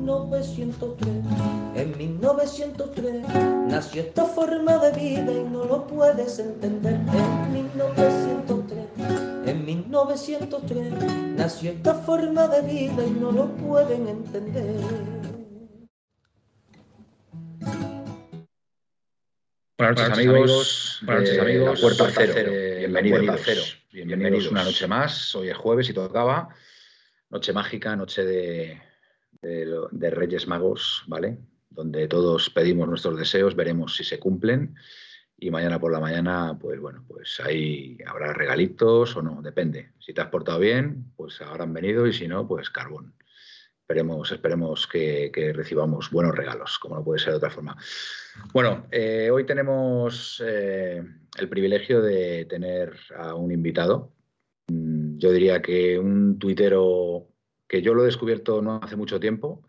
1903. En 1903 nació esta forma de vida y no lo puedes entender. En 1903, en 1903 nació esta forma de vida y no lo pueden entender. Buenas noches, amigos. Buenas noches, amigos. Puerta Cero. Bienvenidos. Cero. Bienvenidos una noche más. Hoy es jueves y tocaba. Noche mágica, noche de, de, Reyes Magos, ¿vale? Donde todos pedimos nuestros deseos, veremos si se cumplen. Y mañana por la mañana, pues bueno, pues ahí habrá regalitos o no, depende. Si te has portado bien, pues habrán venido y si no, pues carbón. Esperemos, esperemos que, recibamos buenos regalos, como no puede ser de otra forma. Bueno, eh, hoy tenemos eh, el privilegio de tener a un invitado. Mm, yo diría que un tuitero que yo lo he descubierto no hace mucho tiempo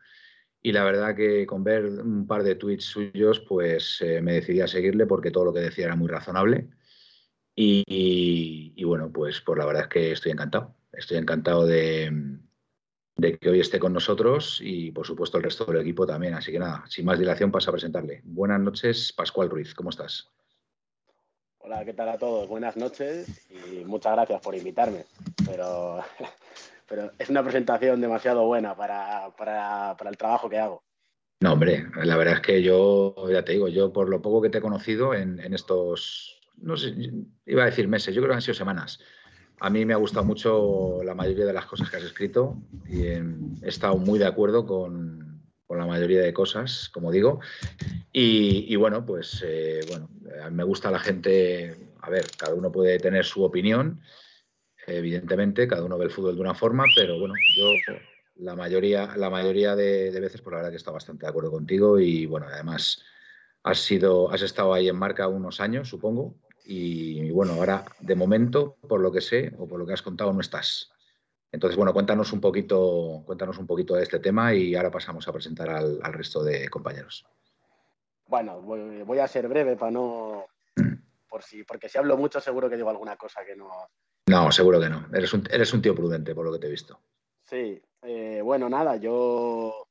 y la verdad que con ver un par de tweets suyos, pues eh, me decidí a seguirle porque todo lo que decía era muy razonable. Y, bueno, pues, pues la verdad es que estoy encantado. Estoy encantado de, que hoy esté con nosotros y por supuesto el resto del equipo también. Así que nada, sin más dilación paso a presentarle. Buenas noches, Pascual Ruiz, ¿cómo estás? Hola, ¿qué tal a todos? Buenas noches y muchas gracias por invitarme. Pero pero es una presentación demasiado buena para, el trabajo que hago. No, hombre, la verdad es que yo, ya te digo, yo por lo poco que te he conocido en, estos, no sé, iba a decir meses, yo creo que han sido semanas. A mí me ha gustado mucho la mayoría de las cosas que has escrito y he estado muy de acuerdo con, la mayoría de cosas, como digo. Y, bueno, pues eh, bueno, me gusta la gente, a ver, cada uno puede tener su opinión evidentemente, cada uno ve el fútbol de una forma, pero bueno, yo la mayoría, la mayoría de, veces, por la verdad que está bastante de acuerdo contigo y bueno, además has sido, has estado ahí en marca unos años, supongo, y, bueno, ahora de momento, por lo que sé o por lo que has contado, no estás. Entonces, bueno, cuéntanos un poquito, cuéntanos un poquito de este tema y ahora pasamos a presentar al, resto de compañeros. Bueno, voy, a ser breve para no, mm. por si, porque si hablo mucho seguro que digo alguna cosa que no, no, seguro que no. Eres un, eres un tío prudente, por lo que te he visto. Sí, eh, bueno, nada, yo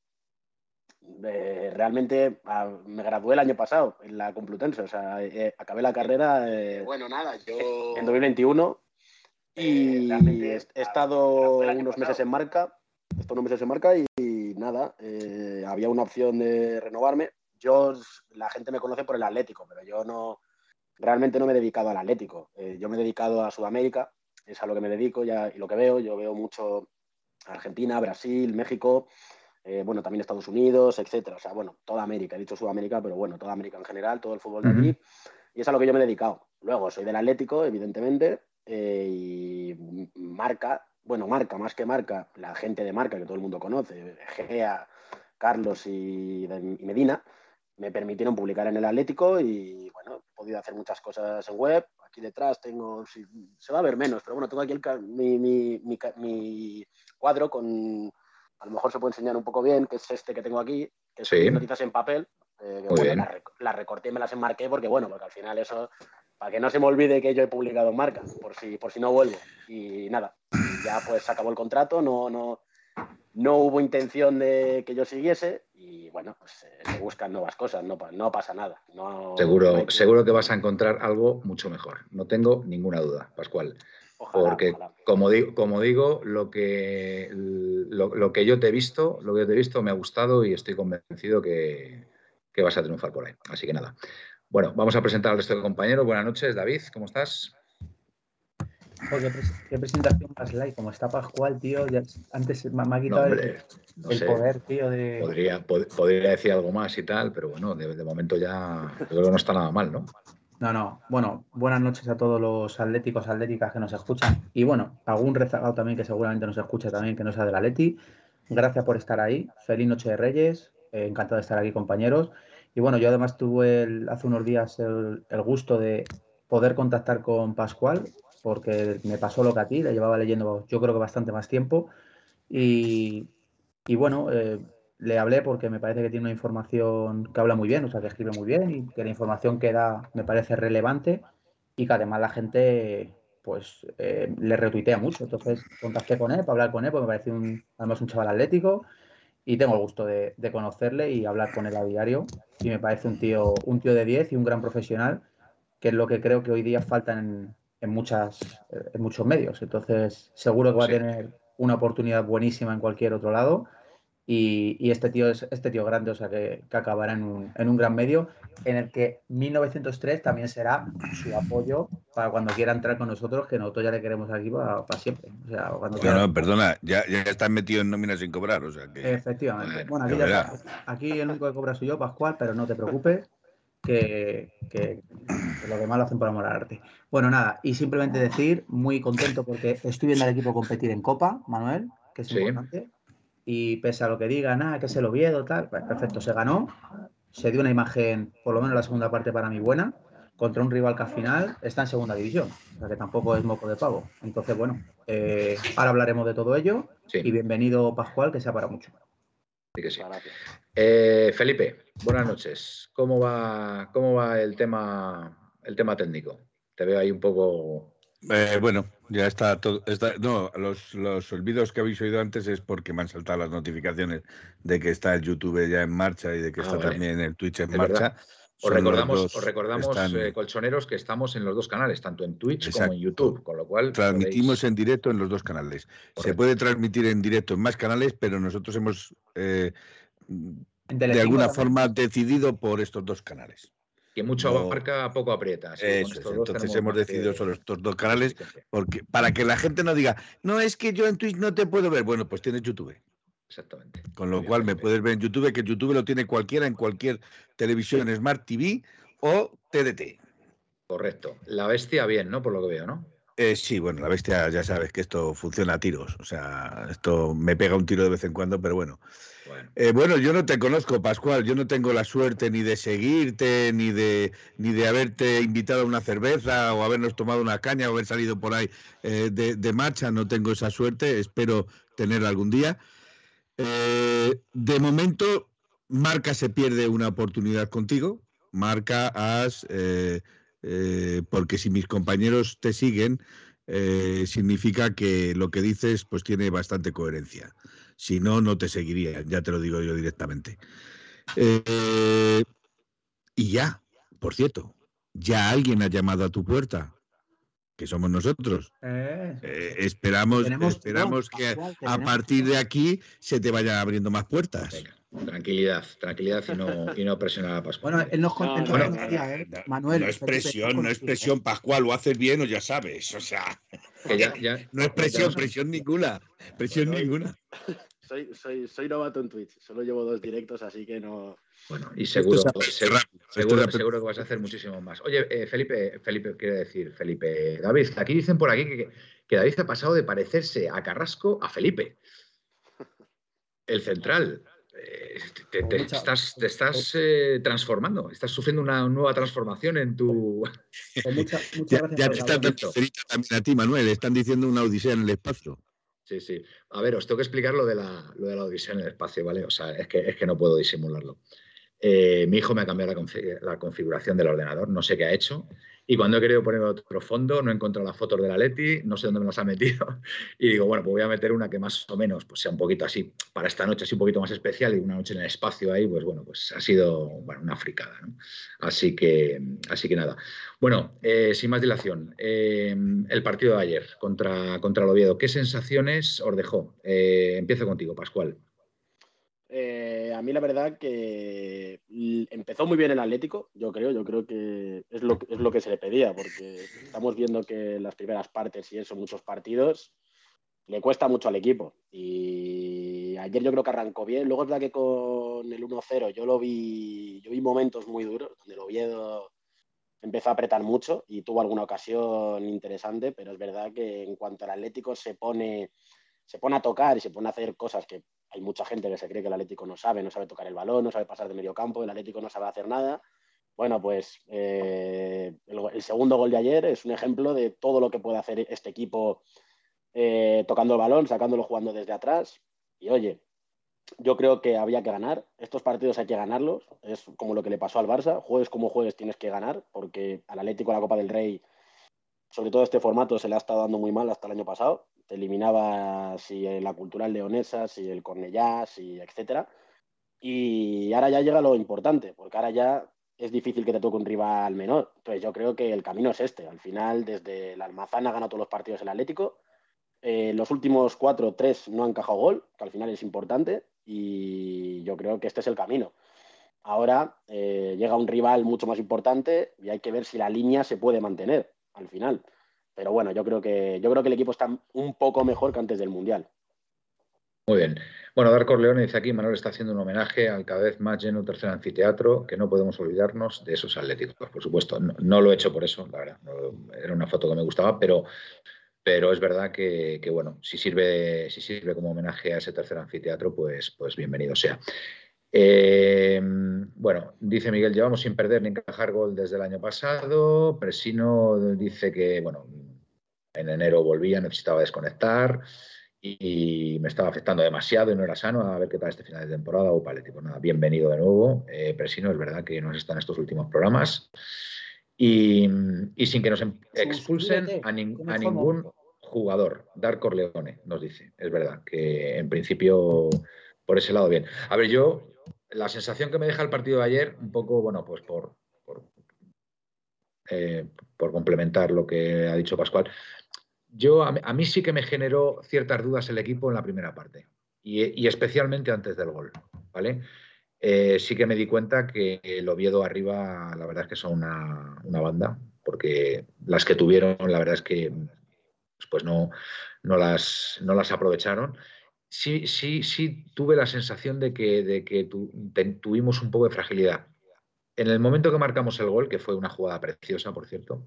eh, realmente ah, me gradué el año pasado en la Complutense, o sea, eh, acabé la carrera bueno, nada, yo... en 2021 y he, estado unos meses en marca, he estado unos meses en marca y, nada, había una opción de renovarme. Yo, la gente me conoce por el Atlético, pero yo no, realmente no me he dedicado al Atlético. yo me he dedicado a Sudamérica es a lo que me dedico ya, y lo que veo. Yo veo mucho Argentina, Brasil, México, eh, bueno, también Estados Unidos, etcétera. O sea, bueno, toda América, he dicho Sudamérica, pero bueno, toda América en general, todo el fútbol de allí. Y es a lo que yo me he dedicado. Luego, soy del Atlético, evidentemente, eh, y marca, bueno, marca, más que marca, la gente de marca que todo el mundo conoce, Gea, Carlos y, y Medina, me permitieron publicar en el Atlético y, bueno, he podido hacer muchas cosas en web, aquí detrás tengo, se va a ver menos, pero bueno, tengo aquí mi, cuadro con, a lo mejor se puede enseñar un poco bien, que es este que tengo aquí, que son noticias en papel, eh, las recorté y me las enmarqué porque, bueno, porque al final eso, para que no se me olvide que yo he publicado en marca, por si, por si no vuelvo. Y nada, ya pues acabó el contrato, no, no, no hubo intención de que yo siguiese y bueno, pues se buscan nuevas cosas, no, no pasa nada. seguro, que... seguro que vas a encontrar algo mucho mejor, no tengo ninguna duda, Pascual. porque como digo, como digo, lo que lo, que yo te he visto, lo que te he visto me ha gustado y estoy convencido que, que vas a triunfar por ahí. Así que nada. Bueno, vamos a presentar al resto de compañeros. Buenas noches, David, ¿cómo estás? Qué, presentación más light, como está Pascual, tío. antes me, ha quitado el, poder, tío. De... Podría, podría decir algo más y tal, pero bueno, de, momento ya creo que no está nada mal, ¿no? No, no. Bueno, buenas noches a todos los atléticos, atléticas que nos escuchan. Y bueno, algún rezagado también que seguramente nos escucha también, que no sea del Atleti. gracias por estar ahí. Feliz Noche de Reyes. Eh, encantado de estar aquí, compañeros. Y bueno, yo además tuve hace unos días el, gusto de poder contactar con Pascual, porque me pasó lo que a ti, le llevaba leyendo yo creo que bastante más tiempo. Y, bueno, eh, le hablé porque me parece que tiene una información que habla muy bien, o sea, que escribe muy bien y que la información que da me parece relevante y que además la gente pues eh, le retuitea mucho. Entonces contacté con él para hablar con él, porque me parece un, además un chaval atlético y tengo el gusto de, conocerle y hablar con él a diario. Y me parece un tío, un tío de 10 y un gran profesional, que es lo que creo que hoy día falta en, muchas, en muchos medios. Entonces seguro que va a tener una oportunidad buenísima en cualquier otro lado y, este tío es este tío grande, o sea, que, acabará en un, en un, gran medio, en el que 1903 también será su apoyo para cuando quiera entrar con nosotros, que nosotros ya le queremos aquí para, siempre. O sea, cuando no, no, perdona, ya, ya están metidos en nóminas sin cobrar, o sea que... Efectivamente. Bueno, aquí, ya aquí el único que cobra soy yo, Pascual, pero no te preocupes, que, que, lo demás lo hacen por amor al arte. Bueno, nada, y simplemente decir, muy contento porque estoy viendo al equipo competir en Copa, Manuel, que es importante y pese a lo que diga, nada, que se lo viedo, tal, pues perfecto, se ganó, se dio una imagen, por lo menos la segunda parte para mí buena, contra un rival que al final está en segunda división, o sea que tampoco es moco de pavo. Entonces, bueno, eh, ahora hablaremos de todo ello y bienvenido Pascual, que sea para mucho. Sí que sí. Eh, Felipe, buenas noches. ¿Cómo va, cómo va el tema, el tema técnico? Te veo ahí un poco eh, bueno, ya está todo. no, los, los, olvidos que habéis oído antes es porque me han saltado las notificaciones de que está el YouTube ya en marcha y de que ah, está también el Twitch en marcha. Os recordamos, os recordamos eh, colchoneros, que estamos en los dos canales, tanto en Twitch como en YouTube, con lo cual. Transmitimos en directo en los dos canales. Se puede transmitir en directo en más canales, pero nosotros hemos eh, de alguna forma decidido por estos dos canales que mucho abarca, poco aprieta. entonces hemos decidido solo estos dos canales porque, para que la gente no diga, no es que yo en Twitch no te puedo ver. Bueno, pues tienes YouTube. Exactamente. Con lo cual me puedes ver en YouTube, que YouTube lo tiene cualquiera en cualquier televisión Smart TV o TDT. Correcto. La bestia bien, ¿no? Por lo que veo, ¿no? Eh, sí, bueno, la bestia ya sabes que esto funciona a tiros. O sea, esto me pega un tiro de vez en cuando, pero bueno. Eh, bueno. yo no te conozco, Pascual. Yo no tengo la suerte ni de seguirte, ni de, ni de haberte invitado a una cerveza o habernos tomado una caña o haber salido por ahí eh, de, marcha. No tengo esa suerte. Espero tenerla algún día. De momento, Marca se pierde una oportunidad contigo. Marca has eh, porque si mis compañeros te siguen, eh, significa que lo que dices pues tiene bastante coherencia. Si no, no te seguiría, ya te lo digo yo directamente. Eh, y ya, por cierto, ya alguien ha llamado a tu puerta, que somos nosotros. esperamos esperamos que a partir de aquí se te vayan abriendo más puertas. Tranquilidad, tranquilidad y no, y no presionar a Pascual. Bueno, él nos contentó ¿eh? Manuel. No es presión, no es presión, Pascual, lo haces bien o ya sabes, o sea. no es presión, presión ninguna, presión ninguna. Soy, soy, soy novato en Twitch, solo llevo dos directos, así que no. Bueno, y seguro, seguro, seguro, que vas a hacer muchísimo más. Oye, eh, Felipe, Felipe, quiere decir, Felipe, David, aquí dicen por aquí que, que David ha pasado de parecerse a Carrasco a Felipe. El central. Eh, te, estás, te estás eh, transformando, estás sufriendo una nueva transformación en tu. ya, te están dando también a ti, Manuel, están diciendo una odisea en el espacio. Sí, sí. A ver, os tengo que explicar lo de la, lo de la odisea en el espacio, ¿vale? O sea, es que, es que no puedo disimularlo. Eh, mi hijo me ha cambiado la, configuración del ordenador, no sé qué ha hecho. Y cuando he querido poner otro fondo, no he encontrado las fotos de la Leti, no sé dónde me las ha metido. Y digo, bueno, pues voy a meter una que más o menos pues sea un poquito así, para esta noche así un poquito más especial y una noche en el espacio ahí, pues bueno, pues ha sido una fricada. Así, que, así que nada. Bueno, eh, sin más dilación, eh, el partido de ayer contra, contra el Oviedo, ¿qué sensaciones os dejó? empiezo contigo, Pascual. Eh, a mí la verdad que empezó muy bien el Atlético, yo creo, yo creo que es lo, es lo que se le pedía, porque estamos viendo que las primeras partes y eso, muchos partidos, le cuesta mucho al equipo. Y ayer yo creo que arrancó bien, luego es verdad que con el 1-0 yo lo vi, yo vi momentos muy duros, donde el Oviedo empezó a apretar mucho y tuvo alguna ocasión interesante, pero es verdad que en cuanto al Atlético se pone, se pone a tocar y se pone a hacer cosas que hay mucha gente que se cree que el Atlético no sabe, no sabe tocar el balón, no sabe pasar de medio campo, el Atlético no sabe hacer nada. Bueno, pues eh, el, segundo gol de ayer es un ejemplo de todo lo que puede hacer este equipo eh, tocando el balón, sacándolo jugando desde atrás. Y oye, yo creo que había que ganar. Estos partidos hay que ganarlos. Es como lo que le pasó al Barça. Juegues como juegues tienes que ganar, porque al Atlético la Copa del Rey, sobre todo este formato, se le ha estado dando muy mal hasta el año pasado te eliminaba si la cultural leonesa, si el Cornellá, si etcétera. Y ahora ya llega lo importante, porque ahora ya es difícil que te toque un rival menor. Entonces yo creo que el camino es este. Al final, desde la Almazana gana todos los partidos el Atlético. Eh, los últimos cuatro, tres no han encajado gol, que al final es importante. Y yo creo que este es el camino. Ahora eh, llega un rival mucho más importante y hay que ver si la línea se puede mantener al final. Pero bueno, yo creo que yo creo que el equipo está un poco mejor que antes del Mundial. Muy bien. Bueno, Darko Leone dice aquí, Manuel está haciendo un homenaje al cada vez más lleno tercer anfiteatro, que no podemos olvidarnos de esos atléticos, por supuesto. No, lo he hecho por eso, la verdad. era una foto que me gustaba, pero, pero es verdad que, bueno, si sirve, si sirve como homenaje a ese tercer anfiteatro, pues, pues bienvenido sea. Eh, bueno, dice Miguel, llevamos sin perder ni encajar gol desde el año pasado. Presino dice que, bueno, en enero volvía, necesitaba desconectar y, me estaba afectando demasiado y no era sano. A ver qué tal este final de temporada. O Paletti, pues nada, bienvenido de nuevo. Eh, Presino, es verdad que nos están estos últimos programas. Y, sin que nos em, expulsen a, ningún jugador. Dar Corleone, nos dice. Es verdad que en principio por ese lado bien. A ver, yo la sensación que me deja el partido de ayer, un poco, bueno, pues por, por, eh, complementar lo que ha dicho Pascual, yo a, mí sí que me generó ciertas dudas el equipo en la primera parte y, especialmente antes del gol, ¿vale? Eh, sí que me di cuenta que el Oviedo arriba, la verdad es que son una, banda, porque las que tuvieron, la verdad es que pues no, no, las, no las aprovecharon sí, sí, sí tuve la sensación de que, de que tuvimos un poco de fragilidad. En el momento que marcamos el gol, que fue una jugada preciosa, por cierto,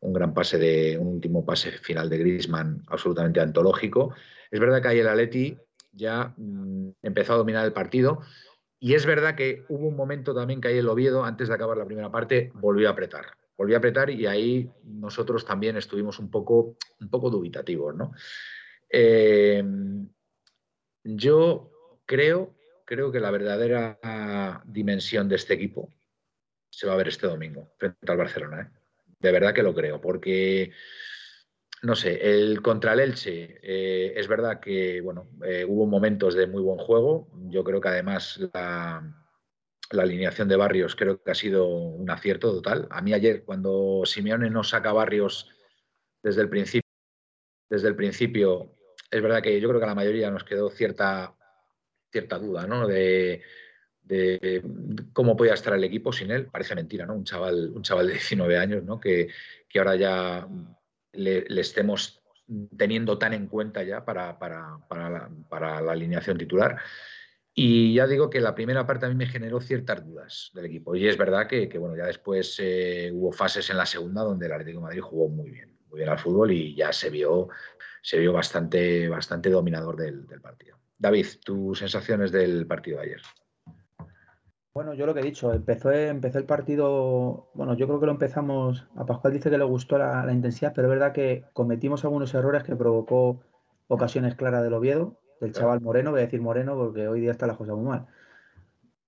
un gran pase de un último pase final de Griezmann absolutamente antológico. Es verdad que ahí el Atleti ya mm, empezó a dominar el partido y es verdad que hubo un momento también que ahí el Oviedo, antes de acabar la primera parte, volvió a apretar. Volvió a apretar y ahí nosotros también estuvimos un poco, un poco dubitativos, ¿no? Eh, yo creo, creo que la verdadera dimensión de este equipo se va a ver este domingo frente al Barcelona. ¿eh? De verdad que lo creo, porque no sé, el contra el Elche eh, es verdad que bueno, eh, hubo momentos de muy buen juego. Yo creo que además la, la, alineación de Barrios creo que ha sido un acierto total. A mí ayer cuando Simeone no saca Barrios desde el principio, desde el principio es verdad que yo creo que a la mayoría nos quedó cierta, cierta duda, ¿no? De, cómo podía estar el equipo sin él. Parece mentira, ¿no? Un chaval, un chaval de 19 años, ¿no? Que, ahora ya le, estemos teniendo tan en cuenta ya para, la, alineación titular. Y ya digo que la primera parte a mí me generó ciertas dudas del equipo. Y es verdad que, bueno, ya después eh, hubo fases en la segunda donde el Atlético de Madrid jugó muy bien, muy bien al fútbol y ya se vio se vio bastante, bastante dominador del, partido. David, tus sensaciones del partido de ayer. Bueno, yo lo que he dicho, empezó, empezó el partido, bueno, yo creo que lo empezamos, a Pascual dice que le gustó la, intensidad, pero es verdad que cometimos algunos errores que provocó ocasiones claras del Oviedo, del chaval Moreno, voy a decir Moreno porque hoy día está la cosa muy mal,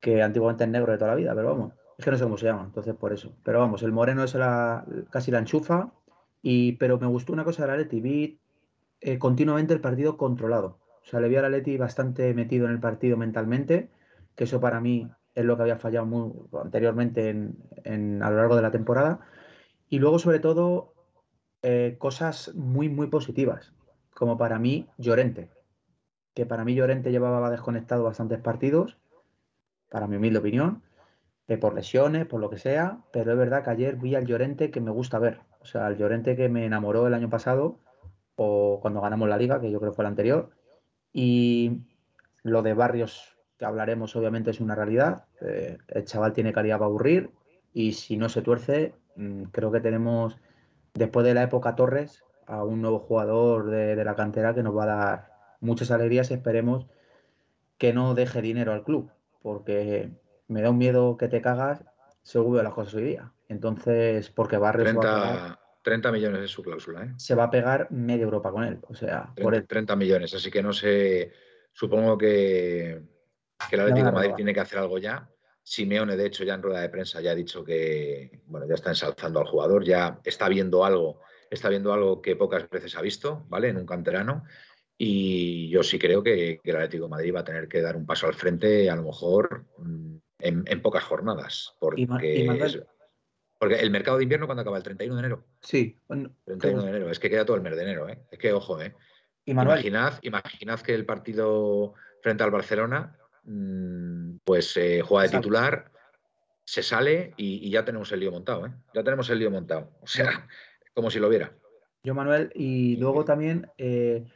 que antiguamente es negro de toda la vida, pero vamos, es que no sé cómo se llama, entonces por eso. Pero vamos, el Moreno es la, casi la enchufa, y, pero me gustó una cosa de la Leti, vi eh, continuamente el partido controlado. O sea, le vi a Leti bastante metido en el partido mentalmente, que eso para mí es lo que había fallado muy, anteriormente en, a lo largo de la temporada. Y luego, sobre todo, eh, cosas muy, muy positivas, como para mí Llorente, que para mí Llorente llevaba desconectado bastantes partidos, para mi humilde opinión, eh, por lesiones, por lo que sea, pero es verdad que ayer vi al Llorente que me gusta ver, o sea, al Llorente que me enamoró el año pasado o cuando ganamos la liga, que yo creo fue la anterior. Y lo de Barrios, que hablaremos, obviamente es una realidad. Eh, el chaval tiene calidad para aburrir y si no se tuerce, mm, creo que tenemos, después de la época Torres, a un nuevo jugador de, la cantera que nos va a dar muchas alegrías. Esperemos que no deje dinero al club, porque me da un miedo que te cagas según de las cosas hoy día. Entonces, porque Barrios 30, 30 millones es su cláusula, ¿eh? Se va a pegar media Europa con él. O sea, 30, por 30 millones, así que no sé. Supongo que, que el Atlético de Madrid tiene que hacer algo ya. Simeone, de hecho, ya en rueda de prensa ya ha dicho que bueno, ya está ensalzando al jugador, ya está viendo algo, está viendo algo que pocas veces ha visto, ¿vale? En un canterano. Y yo sí creo que, que el Atlético de Madrid va a tener que dar un paso al frente, a lo mejor mm, en, pocas jornadas. Porque, porque el mercado de invierno, cuando acaba? ¿El 31 de enero? Sí. 31 de enero. Es que queda todo el mes de enero, ¿eh? Es que, ojo, ¿eh? Imaginad, imaginad que el partido frente al Barcelona pues eh, juega de titular, se sale y, ya tenemos el lío montado, ¿eh? Ya tenemos el lío montado. O sea, como si lo viera. Yo, Manuel, y luego también, eh,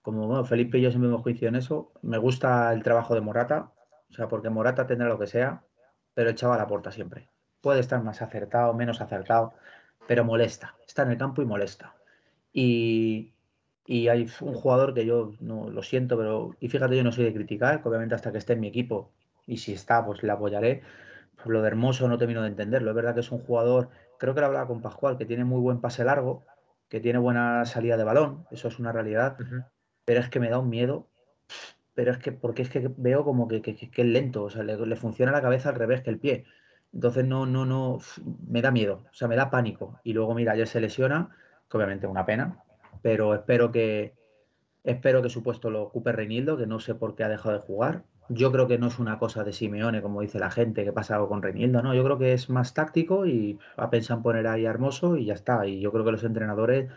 como Felipe y yo siempre hemos coincidido en eso, me gusta el trabajo de Morata, o sea, porque Morata tendrá lo que sea, pero echaba la puerta siempre. Puede estar más acertado, menos acertado, pero molesta. Está en el campo y molesta. Y, y hay un jugador que yo no lo siento, pero y fíjate, yo no soy de criticar, obviamente hasta que esté en mi equipo y si está, pues le apoyaré. Pues lo de Hermoso no termino de entenderlo. Es verdad que es un jugador, creo que lo hablaba con Pascual, que tiene muy buen pase largo, que tiene buena salida de balón, eso es una realidad, pero es que me da un miedo. Pero es que, porque es que veo como que, que, es lento, o sea, le, le, funciona la cabeza al revés que el pie. Entonces no, no, no, me da miedo, o sea, me da pánico. Y luego, mira, ayer se lesiona, que obviamente es una pena, pero espero que espero que su puesto lo ocupe Reinildo, que no sé por qué ha dejado de jugar. Yo creo que no es una cosa de Simeone, como dice la gente, que pasa algo con Reinildo, ¿no? Yo creo que es más táctico y ha pensado en poner ahí a Hermoso y ya está. Y yo creo que los entrenadores,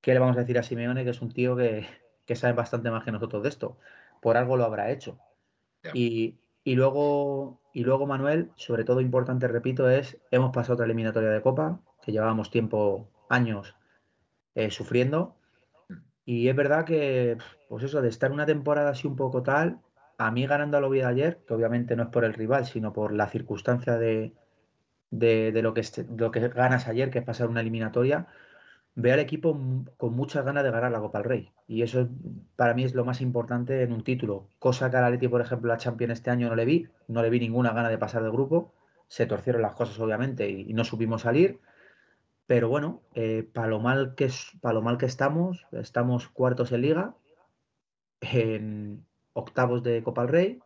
¿qué le vamos a decir a Simeone? Que es un tío que, sabe bastante más que nosotros de esto. Por algo lo habrá hecho. Y, y, luego, y luego, Manuel, sobre todo importante, repito, es, hemos pasado otra eliminatoria de Copa, que llevábamos tiempo, años, eh, sufriendo. Y es verdad que, pues eso, de estar una temporada así un poco tal, a mí ganando al Oviedo ayer, que obviamente no es por el rival, sino por la circunstancia de, de, lo, que lo que ganas ayer, que es pasar una eliminatoria, veo al equipo con muchas ganas de ganar la Copa del Rey. Y eso para mí es lo más importante en un título. Cosa que al Atleti, por ejemplo, la Champions este año no le vi, no le vi ninguna gana de pasar de grupo. Se torcieron las cosas, obviamente, y no supimos salir. Pero bueno, eh, para, lo mal que es, para lo mal que estamos, estamos cuartos en liga, en octavos de Copa del Rey,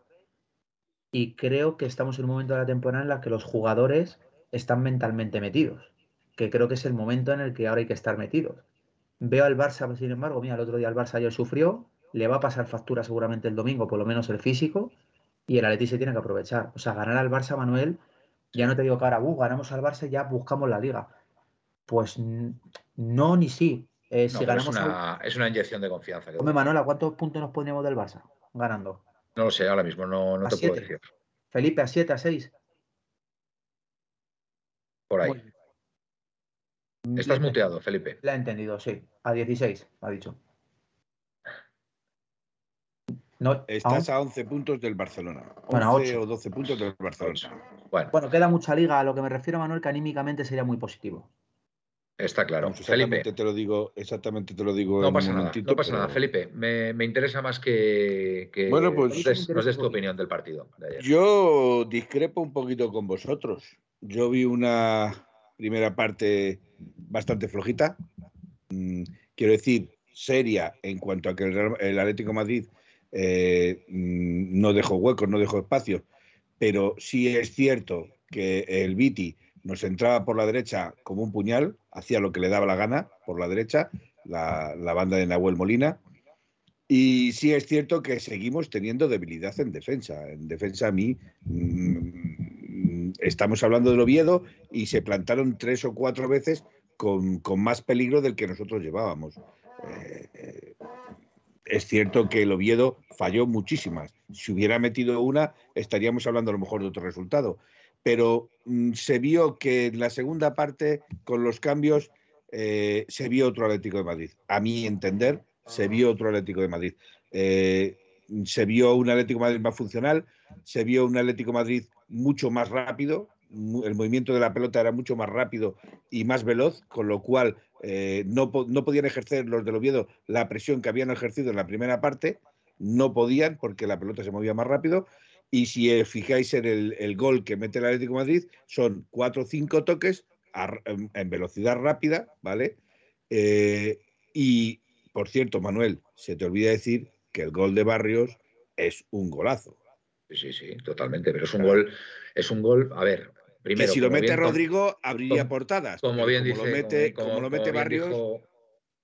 y creo que estamos en un momento de la temporada en la que los jugadores están mentalmente metidos, que creo que es el momento en el que ahora hay que estar metidos. Veo al Barça, sin embargo, mira, el otro día el Barça ayer sufrió, le va a pasar factura seguramente el domingo, por lo menos el físico, y el Atleti se tiene que aprovechar. O sea, ganar al Barça, Manuel, ya no te digo que ahora, uh, ganamos al Barça ya buscamos la liga. Pues no, ni sí. Eh, es, una, inyección de confianza. Hombre, Manuela, cuántos puntos nos ponemos del Barça ganando? No lo sé, ahora mismo no, te puedo decir. Felipe, a 7, a 6. Por ahí. Estás muteado, Felipe. La he entendido, sí. A 16, ha dicho. No, Estás a 11 puntos del Barcelona. Bueno, 11 o 12 puntos del Barcelona. Bueno. bueno, queda mucha liga. A lo que me refiero, Manuel, que anímicamente sería muy positivo. Está claro. Felipe. te lo digo, exactamente te lo digo. No pasa nada, no pasa nada. Felipe, me, interesa más que, bueno, pues, nos, des, tu opinión del partido. Yo discrepo un poquito con vosotros. Yo vi una primera parte bastante flojita. Mm, quiero decir, seria en cuanto a que el, Atlético Madrid eh, mm, no dejó huecos, no dejó espacio. Pero sí es cierto que el Viti nos entraba por la derecha como un puñal, hacía lo que le daba la gana por la derecha, la, banda de Nahuel Molina. Y sí es cierto que seguimos teniendo debilidad en defensa. En defensa a mí mm, estamos hablando del Oviedo y se plantaron tres o cuatro veces con, más peligro del que nosotros llevábamos. Eh, eh, es cierto que el Oviedo falló muchísimas. Si hubiera metido una, estaríamos hablando a lo mejor de otro resultado pero mm, se vio que en la segunda parte, con los cambios, eh, se vio otro Atlético de Madrid. A mi entender, se vio otro Atlético de Madrid. Eh, se vio un Atlético de Madrid más funcional, se vio un Atlético de Madrid mucho más rápido, el movimiento de la pelota era mucho más rápido y más veloz, con lo cual eh, no, no, podían ejercer los del Oviedo la presión que habían ejercido en la primera parte no podían porque la pelota se movía más rápido. Y si fijáis en el, gol que mete el Atlético Madrid, son cuatro o cinco toques en, velocidad rápida, ¿vale? Eh, y, por cierto, Manuel, se te olvida decir que el gol de Barrios es un golazo. Sí, sí, totalmente. Pero es un gol, es un gol, a ver, primero. Que si lo mete Rodrigo, abriría portadas. Como bien dice. Lo mete, como, lo mete Barrios.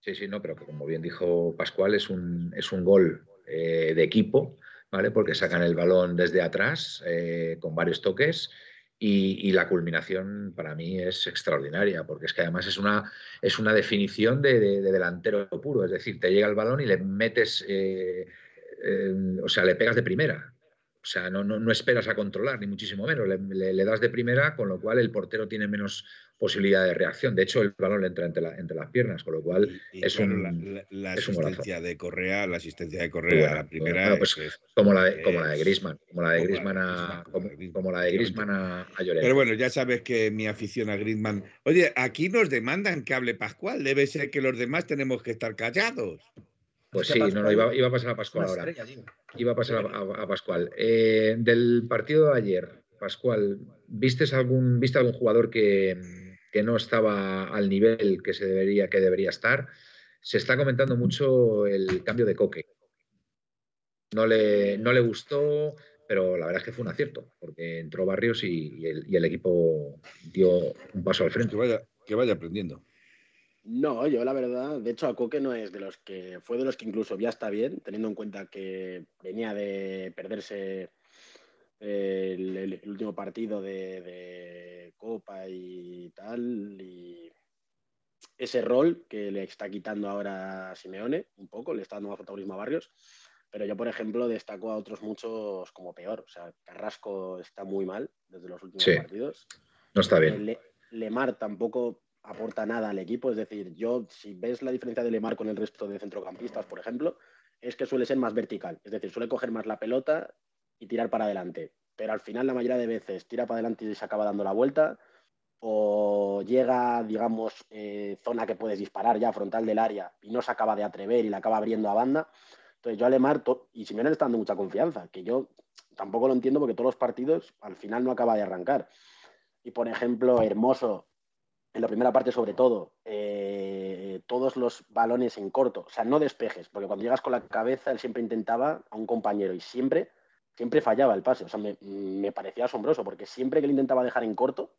sí, sí, no, pero como bien dijo Pascual, es un, es un gol eh, de equipo, ¿vale? Porque sacan el balón desde atrás eh, con varios toques. Y, la culminación para mí es extraordinaria, porque es que además es una, es una definición de, delantero puro, es decir, te llega el balón y le metes, eh, o sea, le pegas de primera, o sea, no, no, esperas a controlar, ni muchísimo menos. Le, das de primera, con lo cual el portero tiene menos posibilidad de reacción. De hecho, el balón le entra entre, entre las piernas, con lo cual es, un, la, asistencia de Correa, la asistencia de Correa, la primera. Pues, como, la de, como la de Griezmann, como la de Griezmann a, como, la de Griezmann a, Pero bueno, ya sabes que mi afición a Griezmann. Oye, aquí nos demandan que hable Pascual. Debe ser que los demás tenemos que estar callados. Pues sí, no, no, iba, iba, a pasar a Pascual ahora. Iba a pasar a, Pascual. Eh, del partido de ayer, Pascual, ¿viste algún, ¿viste algún jugador que, no estaba al nivel que se debería, que debería estar? Se está comentando mucho el cambio de Coque. No le, no le gustó, pero la verdad es que fue un acierto, porque entró Barrios y, el, equipo dio un paso al frente. Que vaya, que vaya aprendiendo. No, yo la verdad, de hecho a Coque no es de los que, fue de los que incluso ya está bien, teniendo en cuenta que venía de perderse el, último partido de, Copa y tal, y ese rol que le está quitando ahora a Simeone, un poco, le está dando más protagonismo a Barrios, pero yo, por ejemplo, destaco a otros muchos como peor, o sea, Carrasco está muy mal desde los últimos partidos. No está bien. Lemar tampoco aporta nada al equipo. Es decir, yo, si ves la diferencia de Lemar con el resto de centrocampistas, por ejemplo, es que suele ser más vertical. Es decir, suele coger más la pelota y tirar para adelante. Pero al final, la mayoría de veces, tira para adelante y se acaba dando la vuelta. O llega, digamos, eh, zona que puedes disparar ya frontal del área y no se acaba de atrever y la acaba abriendo a banda. Entonces, yo a Lemar, y Simeone le está dando mucha confianza, que yo tampoco lo entiendo porque todos los partidos al final no acaba de arrancar. Y por ejemplo, Hermoso en la primera parte sobre todo, eh, todos los balones en corto, o sea, no despejes, porque cuando llegas con la cabeza él siempre intentaba a un compañero y siempre, siempre fallaba el pase, o sea, me, parecía asombroso, porque siempre que le intentaba dejar en corto,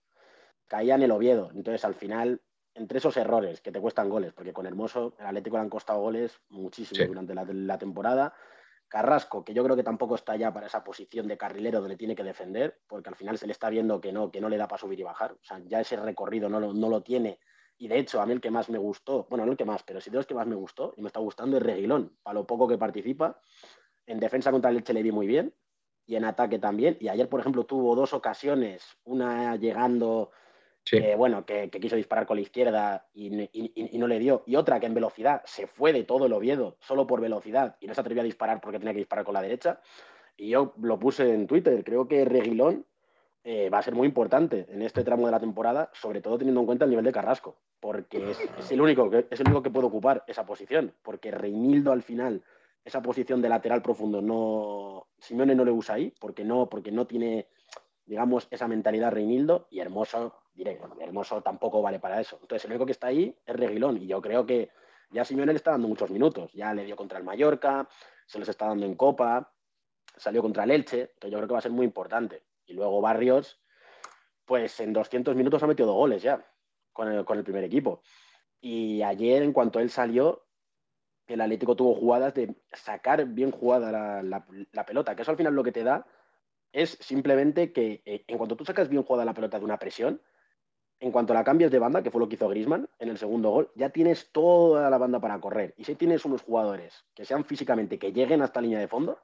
caía en el Oviedo, entonces al final, entre esos errores que te cuestan goles, porque con Hermoso el Atlético le han costado goles muchísimo durante la temporada, Carrasco, que yo creo que tampoco está ya para esa posición de carrilero donde tiene que defender, porque al final se le está viendo que no, que no le da para subir y bajar. O sea, ya ese recorrido no lo, no lo tiene. Y de hecho, a mí el que más me gustó, bueno, no el que más, pero sí de los que más me gustó y me está gustando es Reguilón, para lo poco que participa. En defensa contra el Elche le vi muy bien y en ataque también. Y ayer, por ejemplo, tuvo dos ocasiones, una llegando bueno, que, quiso disparar con la izquierda y, no le dio, y otra que en velocidad se fue de todo el Oviedo solo por velocidad y no se atrevió a disparar porque tenía que disparar con la derecha. Y yo lo puse en Twitter, creo que Reguilón eh, va a ser muy importante en este tramo de la temporada, sobre todo teniendo en cuenta el nivel de Carrasco, porque es, el, único que, es el único que puede ocupar esa posición, porque Reinildo al final, esa posición de lateral profundo, no Simeone no le usa ahí, porque no, porque no tiene, digamos, esa mentalidad Reinildo, y Hermoso diré, bueno, Hermoso tampoco vale para eso. Entonces, el único que está ahí es Reguilón y yo creo que ya Simeone le está dando muchos minutos. Ya le dio contra el Mallorca, se les está dando en Copa, salió contra el Elche, que yo creo que va a ser muy importante. Y luego Barrios, pues en 200 minutos ha metido dos goles ya con el, con el primer equipo. Y ayer, en cuanto él salió, el Atlético tuvo jugadas de sacar bien jugada la, pelota, que eso al final lo que te da es simplemente que eh, en cuanto tú sacas bien jugada la pelota de una presión, en cuanto la cambias de banda, que fue lo que hizo Grisman en el segundo gol, ya tienes toda la banda para correr. Y si tienes unos jugadores que sean físicamente, que lleguen hasta línea de fondo,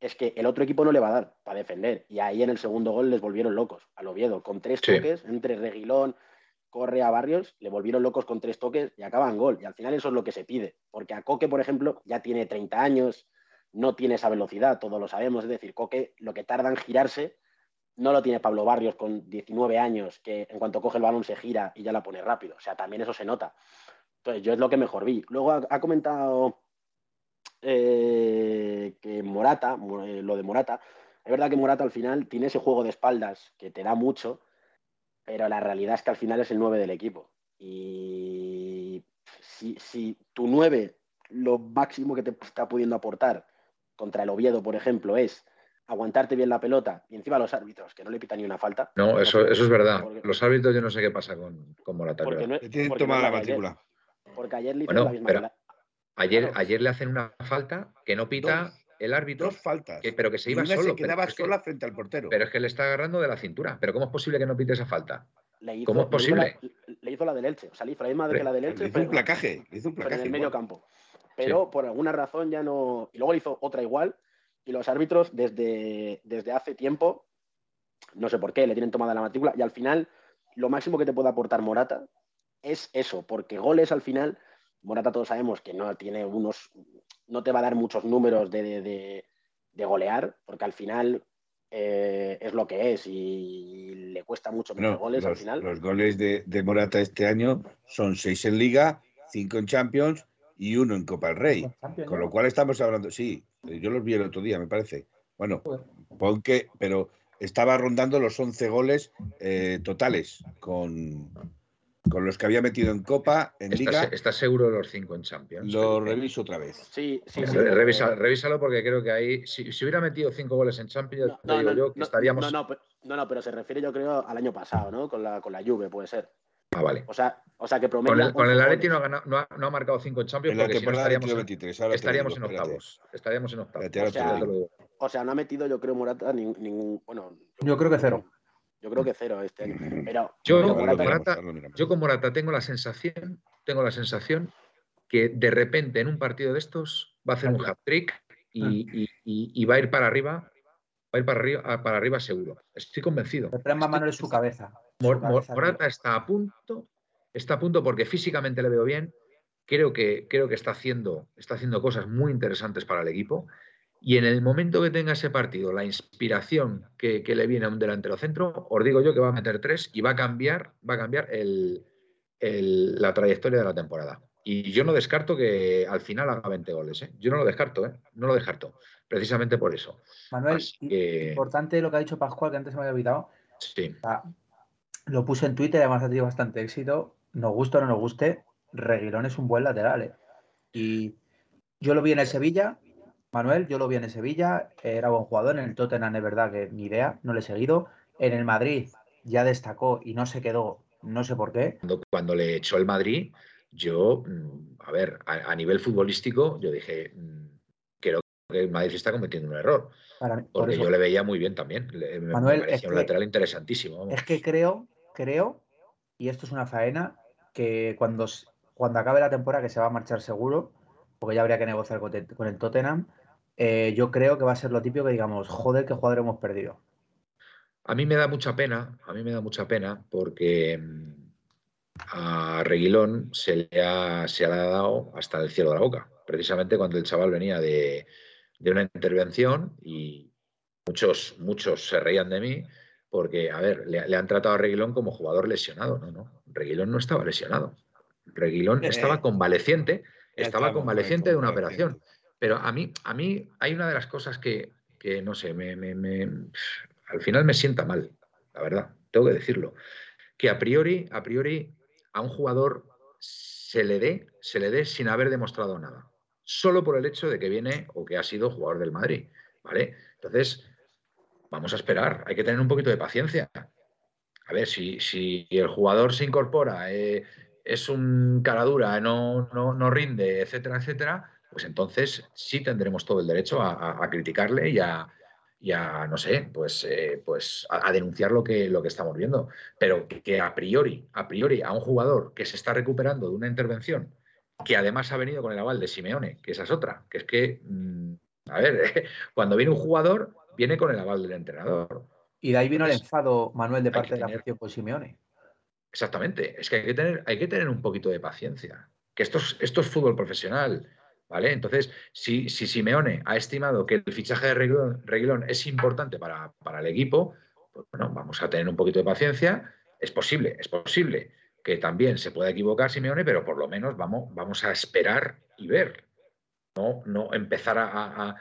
es que el otro equipo no le va a dar para defender. Y ahí en el segundo gol les volvieron locos al Oviedo, con tres toques entre Reguilón, Correa, Barrios, le volvieron locos con tres toques y acaban gol. Y al final eso es lo que se pide. Porque a Coque, por ejemplo, ya tiene 30 años, no tiene esa velocidad, todos lo sabemos. Es decir, Coque lo que tarda en girarse no lo tiene Pablo Barrios con 19 años, que en cuanto coge el balón se gira y ya la pone rápido. O sea, también eso se nota. Entonces, yo es lo que mejor vi. Luego ha, comentado eh, que Morata, eh, lo de Morata, es verdad que Morata al final tiene ese juego de espaldas que te da mucho, pero la realidad es que al final es el 9 del equipo. Y si, si tu 9, lo máximo que te está pudiendo aportar contra el Oviedo, por ejemplo, es aguantarte bien la pelota y encima los árbitros, que no le pitan ni una falta. No, eso, eso es verdad. los árbitros yo no sé qué pasa con, con Morata. Porque no, tienen tomada la matrícula. Porque ayer le hicieron la misma. ayer, ayer le hacen una falta que no pita el árbitro. Dos faltas. pero que se iba solo. Se quedaba sola frente al portero. Pero es que le está agarrando de la cintura. Pero ¿cómo es posible que no pite esa falta? ¿Cómo es posible? Le hizo, la, del Elche. O sea, le hizo la misma que la del Elche. Le hizo un placaje. Le hizo un placaje. en el medio campo. Pero por alguna razón ya no. Y luego le hizo otra igual y los árbitros desde, desde hace tiempo, no sé por qué, le tienen tomada la matrícula y al final lo máximo que te puede aportar Morata es eso, porque goles al final, Morata todos sabemos que no tiene unos, no te va a dar muchos números de, golear, porque al final eh, es lo que es y le cuesta mucho meter goles al final. Los goles de, de, Morata este año son seis en Liga, cinco en Champions y uno en Copa del Rey. Con lo cual estamos hablando, sí, yo los vi el otro día, me parece. Bueno, pon que, pero estaba rondando los 11 goles eh, totales con, con los que había metido en Copa, en Liga. ¿Estás seguro de los 5 en Champions? Lo reviso otra vez. Sí, sí, sí. revísalo porque creo que ahí, si, hubiera metido 5 goles en Champions, no, digo yo que estaríamos. No, no, pero se refiere yo creo al año pasado, ¿no? Con la, con la Juve, puede ser. Ah, vale. O sea, o sea que promedio. Con el, Atleti no, ha marcado 5 en Champions porque si no estaríamos, en, estaríamos en octavos. Estaríamos en octavos. O sea, no ha metido, yo creo, Morata ningún. Bueno, yo creo que cero. Yo creo que cero este año. Pero, yo, con Morata, yo con Morata tengo la sensación, tengo la sensación que de repente en un partido de estos va a hacer un hat-trick y, y, va a ir para arriba va a ir para arriba, para arriba seguro. Estoy convencido. El mano en su cabeza. Morata está a punto, está a punto porque físicamente le veo bien. Creo que, creo que está, haciendo, está haciendo cosas muy interesantes para el equipo. Y en el momento que tenga ese partido, la inspiración que, le viene a un delantero centro, os digo yo que va a meter tres y va a cambiar, va a cambiar la trayectoria de la temporada. Y yo no descarto que al final haga 20 goles. ¿eh? Yo no lo descarto, ¿eh? no lo descarto. Precisamente por eso. Manuel, importante lo que ha dicho Pascual, que antes se me había olvidado. Sí lo puse en Twitter, además ha tenido bastante éxito. Nos guste o no nos guste, Reguilón es un buen lateral. ¿eh? Y yo lo vi en el Sevilla, Manuel, yo lo vi en el Sevilla, era buen jugador. En el Tottenham es verdad que ni idea, no le he seguido. En el Madrid ya destacó y no se quedó, no sé por qué. Cuando, le echó el Madrid, yo, mm, a ver, a, nivel futbolístico, yo dije, mm, que el Madrid está cometiendo un error. porque yo le veía muy bien también. Manuel, me parecía un lateral interesantísimo. Es que creo creo, y esto es una faena, que cuando, cuando acabe la temporada, que se va a marchar seguro, porque ya habría que negociar con, el Tottenham, eh, yo creo que va a ser lo típico que digamos, joder, qué jugador hemos perdido. A mí me da mucha pena, a mí me da mucha pena porque mm, a Reguilón se le ha, se le ha dado hasta el cielo de la boca, precisamente cuando el chaval venía de, de una intervención y muchos, muchos se reían de mí porque, a ver, le, han tratado a Reguilón como jugador lesionado. No, no, Reguilón no estaba lesionado. Reguilón eh, estaba convaleciente, estaba convaleciente de una operación. Pero a mí, a mí hay una de las cosas que, no sé, me, al final me sienta mal, la verdad, tengo que decirlo. Que a priori, a priori, a un jugador se le dé, se le dé sin haber demostrado nada. Solo por el hecho de que viene o que ha sido jugador del Madrid. ¿Vale? Entonces, vamos a esperar, hay que tener un poquito de paciencia. A ver, si, si el jugador se incorpora, eh, es un cara dura, no, no, rinde, etcétera, etcétera, pues entonces sí tendremos todo el derecho a, criticarle y a, no sé, pues, eh, pues a, denunciar lo que, lo que estamos viendo. Pero que, a priori, a priori, a un jugador que se está recuperando de una intervención, que además ha venido con el aval de Simeone, que esa es otra, que es que, mm, a ver, cuando viene un jugador, viene con el aval del entrenador. Y de ahí vino el enfado, Manuel, de parte de la afición por Simeone. Exactamente. Es que hay que tener, hay que tener un poquito de paciencia. Que esto es, esto es fútbol profesional. ¿Vale? Entonces, si, si, Simeone ha estimado que el fichaje de Reguilón, es importante para, el equipo, pues bueno, vamos a tener un poquito de paciencia. Es posible, es posible que también se pueda equivocar Simeone, pero por lo menos vamos, vamos a esperar y ver. no, no empezar a,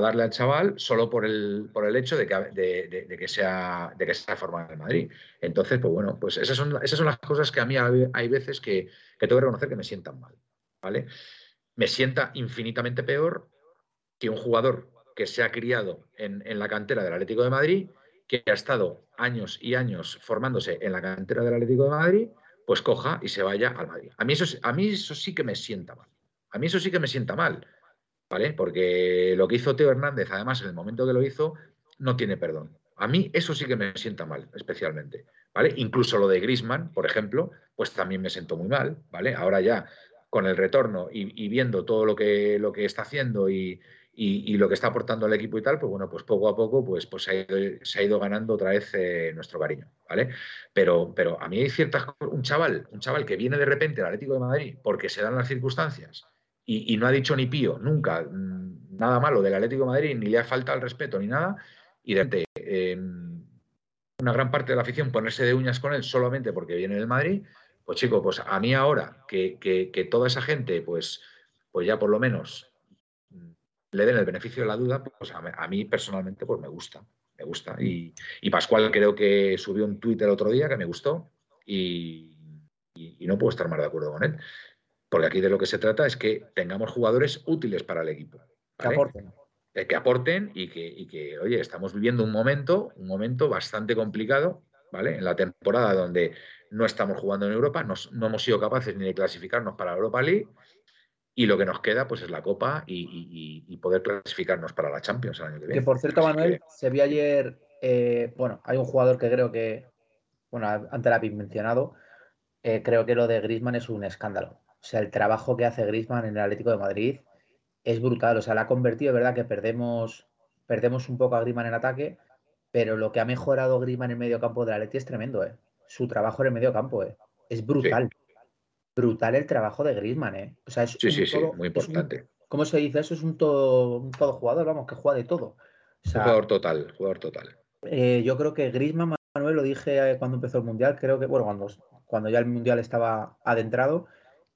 darle al chaval solo por el, por el hecho de que, de, que sea, de que formado en Madrid. Entonces, pues bueno, pues esas son, esas son las cosas que a mí hay veces que, que tengo que reconocer que me sientan mal. ¿vale? Me sienta infinitamente peor que un jugador que se ha criado en, en la cantera del Atlético de Madrid, que ha estado años y años formándose en la cantera del Atlético de Madrid, pues coja y se vaya al Madrid. A mí eso, a mí eso sí que me sienta mal. A mí eso sí que me sienta mal, ¿vale? Porque lo que hizo Teo Hernández, además, en el momento que lo hizo, no tiene perdón. A mí eso sí que me sienta mal, especialmente, ¿vale? Incluso lo de Grisman, por ejemplo, pues también me sentó muy mal, ¿vale? Ahora ya con el retorno y, viendo todo lo que, lo que está haciendo y, y, lo que está aportando al equipo y tal, pues bueno, pues poco a poco pues, pues se, ha ido, ganando otra vez eh, nuestro cariño, ¿vale? Pero, pero a mí hay ciertas un chaval, un chaval que viene de repente al Atlético de Madrid porque se dan las circunstancias y, no ha dicho ni pío nunca mm, nada malo del Atlético de Madrid, ni le ha faltado el respeto ni nada, y de repente em, una gran parte de la afición ponerse de uñas con él solamente porque viene del Madrid, pues chico, pues a mí ahora que, que toda esa gente, pues, pues ya por lo menos le den el beneficio de la duda, pues a, mí personalmente pues me gusta, me gusta. Y, Pascual creo que subió un tuit el otro día que me gustó y, no puedo estar más de acuerdo con él. Porque aquí de lo que se trata es que tengamos jugadores útiles para el equipo. Que aporten. Eh, que aporten y que, oye, estamos viviendo un momento, un momento bastante complicado, ¿vale? En la temporada donde no estamos jugando en Europa, no hemos sido capaces ni de clasificarnos para la Europa League y lo que nos queda pues es la Copa y, poder clasificarnos para la Champions el año que viene. Que por cierto, Manuel, se vio ayer, eh, bueno, hay un jugador que creo que, bueno, antes la habéis mencionado, eh, creo que lo de Grisman es un escándalo. O sea, el trabajo que hace Grisman en el Atlético de Madrid es brutal. O sea, la ha convertido, es verdad que perdemos, perdemos un poco a Grisman en ataque, pero lo que ha mejorado Grisman en medio campo del Atleti es tremendo, ¿eh? Su trabajo en el medio campo, ¿eh? Es brutal brutal el trabajo de Griezmann, ¿eh? O sea, es sí, sí, sí, muy importante. ¿Cómo se dice eso? Es un todo, un todo jugador, vamos, que juega de todo. jugador total, jugador total. Eh, yo creo que Griezmann, Manuel, lo dije cuando empezó el Mundial, creo que, bueno, cuando, cuando ya el Mundial estaba adentrado,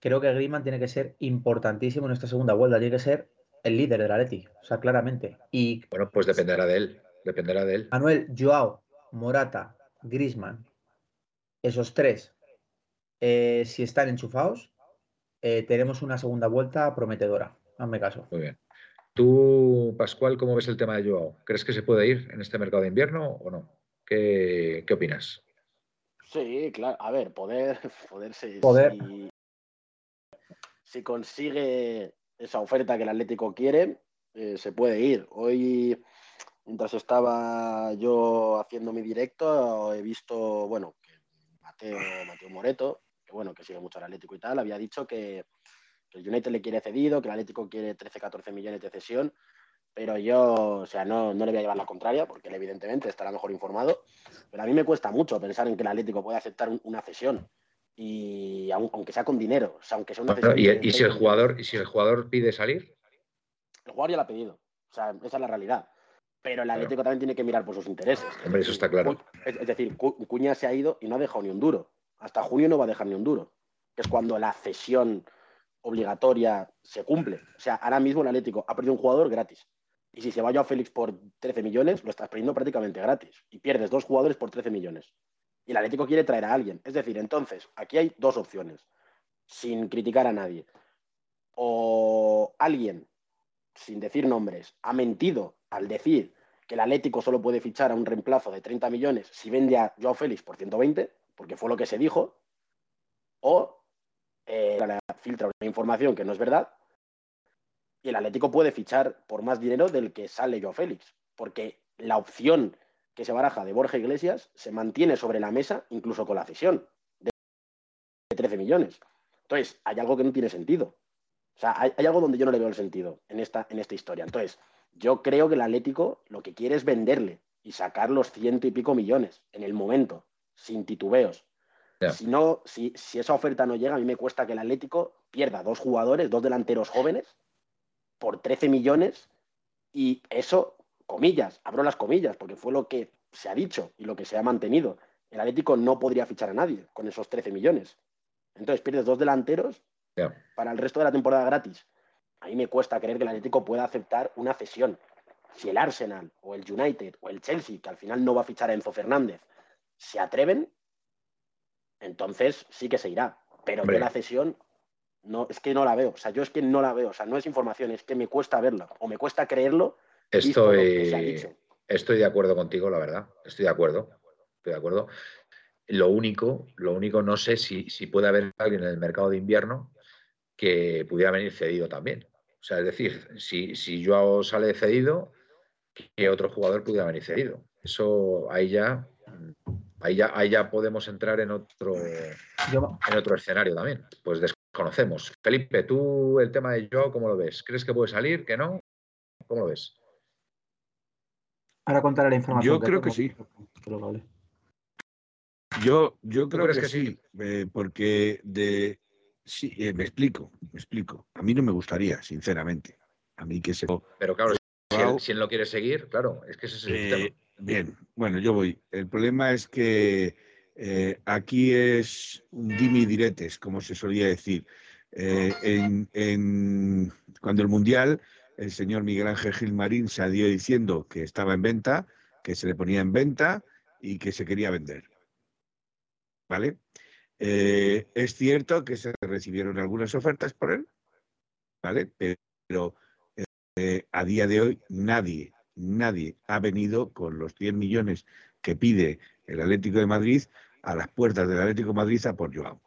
creo que Griezmann tiene que ser importantísimo en esta segunda vuelta, tiene que ser el líder del Atleti, o sea, claramente. Y, bueno, pues dependerá de él, dependerá de él. Manuel, Joao, Morata, Griezmann, esos tres eh, si están enchufados, eh, tenemos una segunda vuelta prometedora. Hazme caso. Muy bien. Tú, Pascual, ¿cómo ves el tema de Joao? ¿Crees que se puede ir en este mercado de invierno o no? ¿Qué, opinas? Sí, claro. A ver, poder, poder, si, Si, consigue esa oferta que el Atlético quiere, eh, se puede ir. Hoy, mientras estaba yo haciendo mi directo, he visto, bueno, que Mateo, Mateo Moreto, bueno, que sigue mucho al Atlético y tal, había dicho que, el United le quiere cedido, que el Atlético quiere 13-14 millones de cesión, pero yo, o sea, no, no le voy a llevar la contraria, porque él evidentemente estará mejor informado, pero a mí me cuesta mucho pensar en que el Atlético puede aceptar una cesión y aunque sea con dinero, o sea, aunque sea una cesión ¿y, si el jugador y si el jugador pide salir? El jugador ya lo ha pedido, o sea, esa es la realidad. Pero el Atlético también tiene que mirar por sus intereses. Hombre, eso está claro. Es, decir, Cuña se ha ido y no ha dejado ni un duro hasta junio no va a dejar ni un duro, que es cuando la cesión obligatoria se cumple. O sea, ahora mismo el Atlético ha perdido un jugador gratis. Y si se va a Félix por 13 millones, lo estás perdiendo prácticamente gratis. Y pierdes dos jugadores por 13 millones. Y el Atlético quiere traer a alguien. Es decir, entonces, aquí hay dos opciones, sin criticar a nadie. O alguien, sin decir nombres, ha mentido al decir que el Atlético solo puede fichar a un reemplazo de 30 millones si vende a Joao Félix por 120 porque fue lo que se dijo, o eh, filtra una información que no es verdad y el Atlético puede fichar por más dinero del que sale Joao Félix, porque la opción que se baraja de Borja Iglesias se mantiene sobre la mesa incluso con la cesión de 13 millones. Entonces, hay algo que no tiene sentido. O sea, hay, algo donde yo no le veo el sentido en esta, en esta historia. Entonces, yo creo que el Atlético lo que quiere es venderle y sacar los ciento y pico millones en el momento sin titubeos. Si, no, si, esa oferta no llega, a mí me cuesta que el Atlético pierda dos jugadores, dos delanteros jóvenes, por 13 millones y eso, comillas, abro las comillas, porque fue lo que se ha dicho y lo que se ha mantenido. El Atlético no podría fichar a nadie con esos 13 millones. Entonces pierdes dos delanteros para el resto de la temporada gratis. a mí me cuesta creer que el Atlético pueda aceptar una cesión. Si el Arsenal o el United o el Chelsea, que al final no va a fichar a Enzo Fernández, se atreven, entonces sí que se irá. Pero yo la cesión no, es que no la veo. O sea, yo es que no la veo. O sea, no es información, es que me cuesta verla. O me cuesta creerlo. Estoy, estoy de acuerdo contigo, la verdad. Estoy de acuerdo. Estoy de acuerdo. Lo único, lo único, no sé si, si puede haber alguien en el mercado de invierno que pudiera venir cedido también. O sea, es decir, si, si Joao sale cedido, que otro jugador pudiera venir cedido. Eso ahí ya, ahí ya, ahí ya podemos entrar en otro, en otro escenario también. Pues desconocemos. Felipe, tú el tema de Joao, ¿cómo lo ves? ¿Crees que puede salir? ¿Que no? ¿Cómo lo ves? Ahora contaré la información. Yo creo que sí. Yo, yo creo que, sí, eh, porque de sí, eh, me explico, me explico. A mí no me gustaría, sinceramente. A mí que se. Pero claro, si él, no quiere seguir, claro, es que ese es el eh, Bien, bueno, yo voy. El problema es que aquí es un dimi diretes, como se solía decir. en, cuando el Mundial, el señor Miguel Ángel Gilmarín salió diciendo que estaba en venta, que se le ponía en venta y que se quería vender. ¿vale? Eh, es cierto que se recibieron algunas ofertas por él, ¿vale? Pero eh, a día de hoy nadie, nadie ha venido con los 100 millones que pide el Atlético de Madrid a las puertas del Atlético de Madrid a por Joao.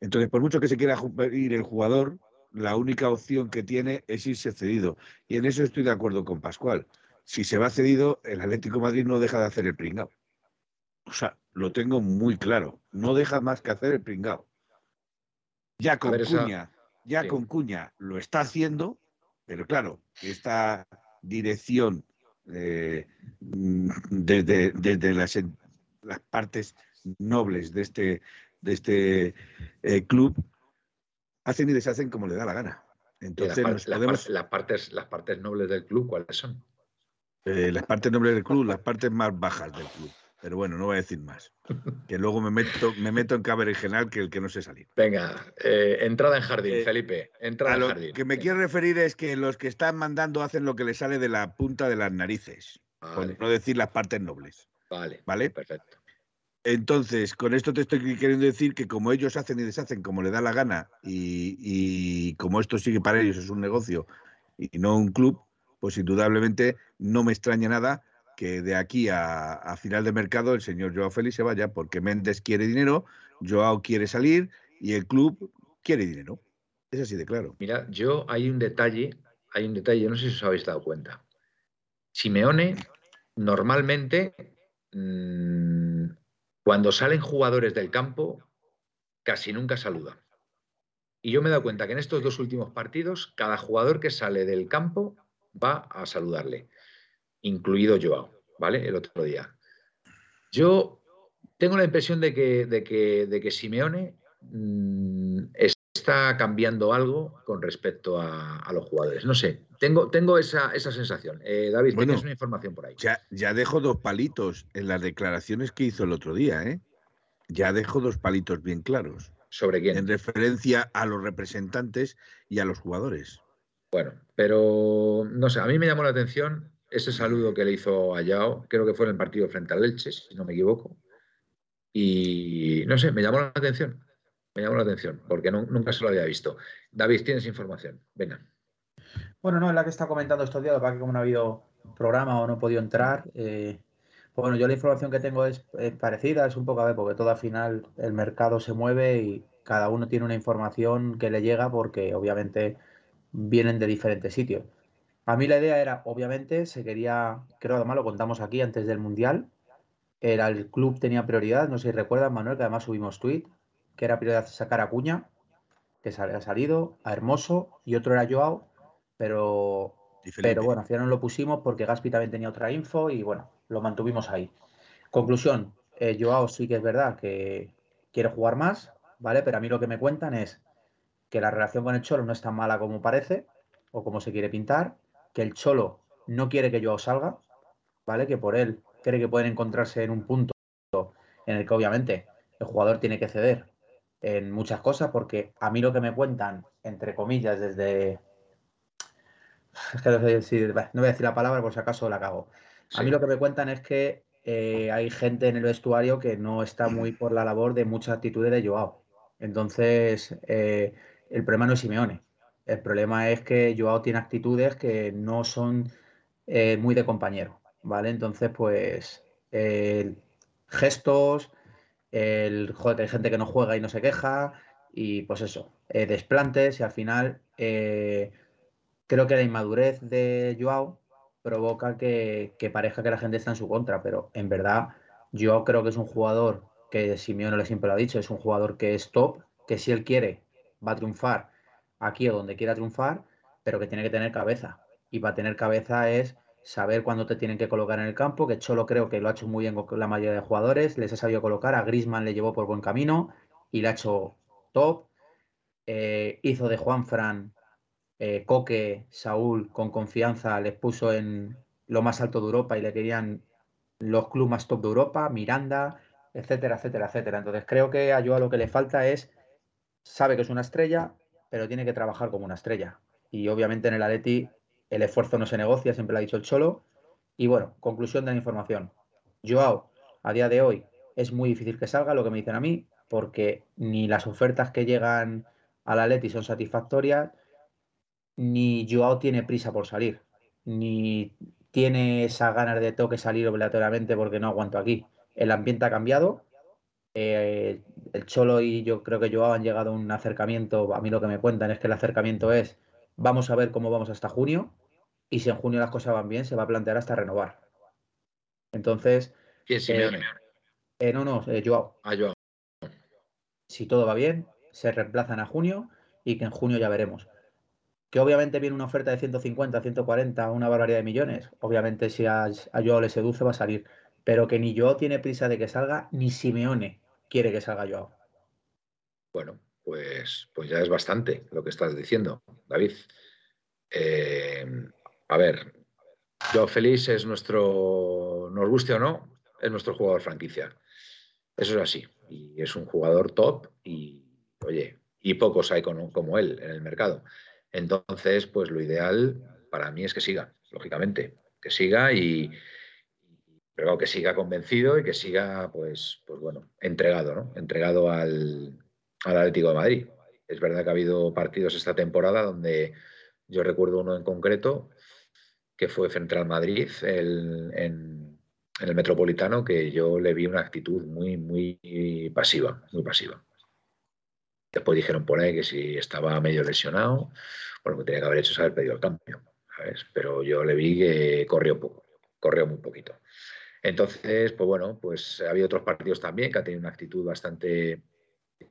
Entonces, por mucho que se quiera ir el jugador, la única opción que tiene es irse cedido. Y en eso estoy de acuerdo con Pascual. Si se va cedido, el Atlético de Madrid no deja de hacer el pringao. O sea, lo tengo muy claro. No deja más que hacer el pringao. Ya con Cuña, ya con Cuña lo está haciendo, pero claro, esta dirección eh, desde, las, las, partes nobles de este, de este eh, club hacen y deshacen como le da la gana. Entonces, las, partes, las partes nobles del club, ¿cuáles son? Eh, las partes nobles del club, las partes más bajas del club. Pero bueno, no voy a decir más. Que luego me meto, me meto en general que el que no sé salir. Venga, eh, entrada en jardín, eh, Felipe. Entrada en jardín. Que me quiero referir es que los que están mandando hacen lo que les sale de la punta de las narices. Por no decir las partes nobles. Vale. ¿Vale? Perfecto. Entonces, con esto te estoy queriendo decir que como ellos hacen y deshacen como le da la gana y, y como esto sigue para ellos es un negocio y no un club, pues indudablemente no me extraña nada que de aquí a, final de mercado el señor Joao Félix se vaya porque Méndez quiere dinero, Joao quiere salir y el club quiere dinero. Es así de claro. Mira, yo hay un detalle, hay un detalle, no sé si os habéis dado cuenta. Simeone normalmente mm, cuando salen jugadores del campo casi nunca saluda. Y yo me he dado cuenta que en estos dos últimos partidos cada jugador que sale del campo va a saludarle incluido Joao, ¿vale? El otro día. Yo tengo la impresión de que, de que, de que Simeone mm, está cambiando algo con respecto a, los jugadores. No sé, tengo, tengo esa, sensación. Eh, David, tienes una información por ahí. Ya, ya dejo dos palitos en las declaraciones que hizo el otro día, ¿eh? Ya dejo dos palitos bien claros. ¿Sobre quién? En referencia a los representantes y a los jugadores. Bueno, pero no sé, a mí me llamó la atención ese saludo que le hizo a Yao, creo que fue en el partido frente al Elche, si no me equivoco. Y no sé, me llamó la atención. Me llamó la atención, porque nunca se lo había visto. David, tienes información. Venga. Bueno, no, es la que está comentando estos días, para que como no ha habido programa o no he podido entrar. Eh, bueno, yo la información que tengo es, parecida, es un poco a ver, porque todo al final el mercado se mueve y cada uno tiene una información que le llega porque obviamente vienen de diferentes sitios. A mí la idea era, obviamente, se quería, creo además lo contamos aquí antes del Mundial, era el club tenía prioridad, no sé si recuerdan, Manuel, que además subimos tweet, que era prioridad sacar a Cuña, que ha salido, a Hermoso, y otro era Joao, pero, pero bueno, al final no lo pusimos porque Gaspi también tenía otra info y bueno, lo mantuvimos ahí. Conclusión, eh, Joao sí que es verdad que quiere jugar más, ¿vale? Pero a mí lo que me cuentan es que la relación con el Cholo no es tan mala como parece o como se quiere pintar, que el Cholo no quiere que yo salga, ¿vale? Que por él cree que pueden encontrarse en un punto en el que obviamente el jugador tiene que ceder en muchas cosas, porque a mí lo que me cuentan, entre comillas, desde es que no, voy a decir, no voy a decir la palabra por si acaso la cago. A mí lo que me cuentan es que eh, hay gente en el vestuario que no está muy por la labor de muchas actitudes de Joao. Entonces, eh, el problema no es Simeone. El problema es que Joao tiene actitudes que no son eh, muy de compañero, ¿vale? Entonces, pues, gestos, el joder, hay gente que no juega y no se queja, y pues eso, desplantes, y al final creo que la inmadurez de Joao provoca que, parezca que la gente está en su contra, pero en verdad yo creo que es un jugador que Simeone le siempre lo ha dicho, es un jugador que es top, que si él quiere va a triunfar aquí o donde quiera triunfar, pero que tiene que tener cabeza. Y para tener cabeza es saber cuándo te tienen que colocar en el campo, que Cholo creo que lo ha hecho muy bien con la mayoría de jugadores, les ha sabido colocar, a Grisman le llevó por buen camino y le ha hecho top. Eh, hizo de Juan Fran eh, Coque, Saúl, con confianza, les puso en lo más alto de Europa y le querían los clubes más top de Europa, Miranda, etcétera, etcétera, etcétera. Entonces creo que a Joao lo que le falta es, sabe que es una estrella, pero tiene que trabajar como una estrella. Y obviamente en el Atleti el esfuerzo no se negocia, siempre lo ha dicho el Cholo. Y bueno, conclusión de la información. Joao, a día de hoy, es muy difícil que salga, lo que me dicen a mí, porque ni las ofertas que llegan al Atleti son satisfactorias, ni Joao tiene prisa por salir, ni tiene esa ganas de toque salir obligatoriamente porque no aguanto aquí. El ambiente ha cambiado. Eh, el Cholo y yo creo que Joao han llegado a un acercamiento. A mí lo que me cuentan es que el acercamiento es vamos a ver cómo vamos hasta junio y si en junio las cosas van bien se va a plantear hasta renovar. Entonces. ¿Quién eh, eh, no, no, Joao. Ah, Joao. Si todo va bien, se reemplazan a junio y que en junio ya veremos. Que obviamente viene una oferta de 150, 140, una barbaridad de millones. Obviamente si a, a Joao le seduce va a salir. Pero que ni Joao tiene prisa de que salga, ni Simeone quiere que salga Joao. Bueno, pues, pues ya es bastante lo que estás diciendo, David. Eh, a ver, Joao Félix es nuestro, nos guste o no, es nuestro jugador franquicia. Eso es así. Y es un jugador top y, oye, y pocos hay como él en el mercado. Entonces, pues lo ideal para mí es que siga, lógicamente, que siga y, pero que siga convencido y que siga, pues, pues bueno, entregado, ¿no? Entregado al, Atlético de Madrid. Es verdad que ha habido partidos esta temporada donde yo recuerdo uno en concreto que fue frente al Madrid en, en, el Metropolitano, que yo le vi una actitud muy, muy pasiva, muy pasiva. Después dijeron por ahí que si estaba medio lesionado, bueno, que tenía que haber hecho es haber pedido el cambio, ¿sabes? Pero yo le vi que corrió poco, corrió muy poquito. Entonces, pues bueno, pues ha habido otros partidos también que han tenido una actitud bastante,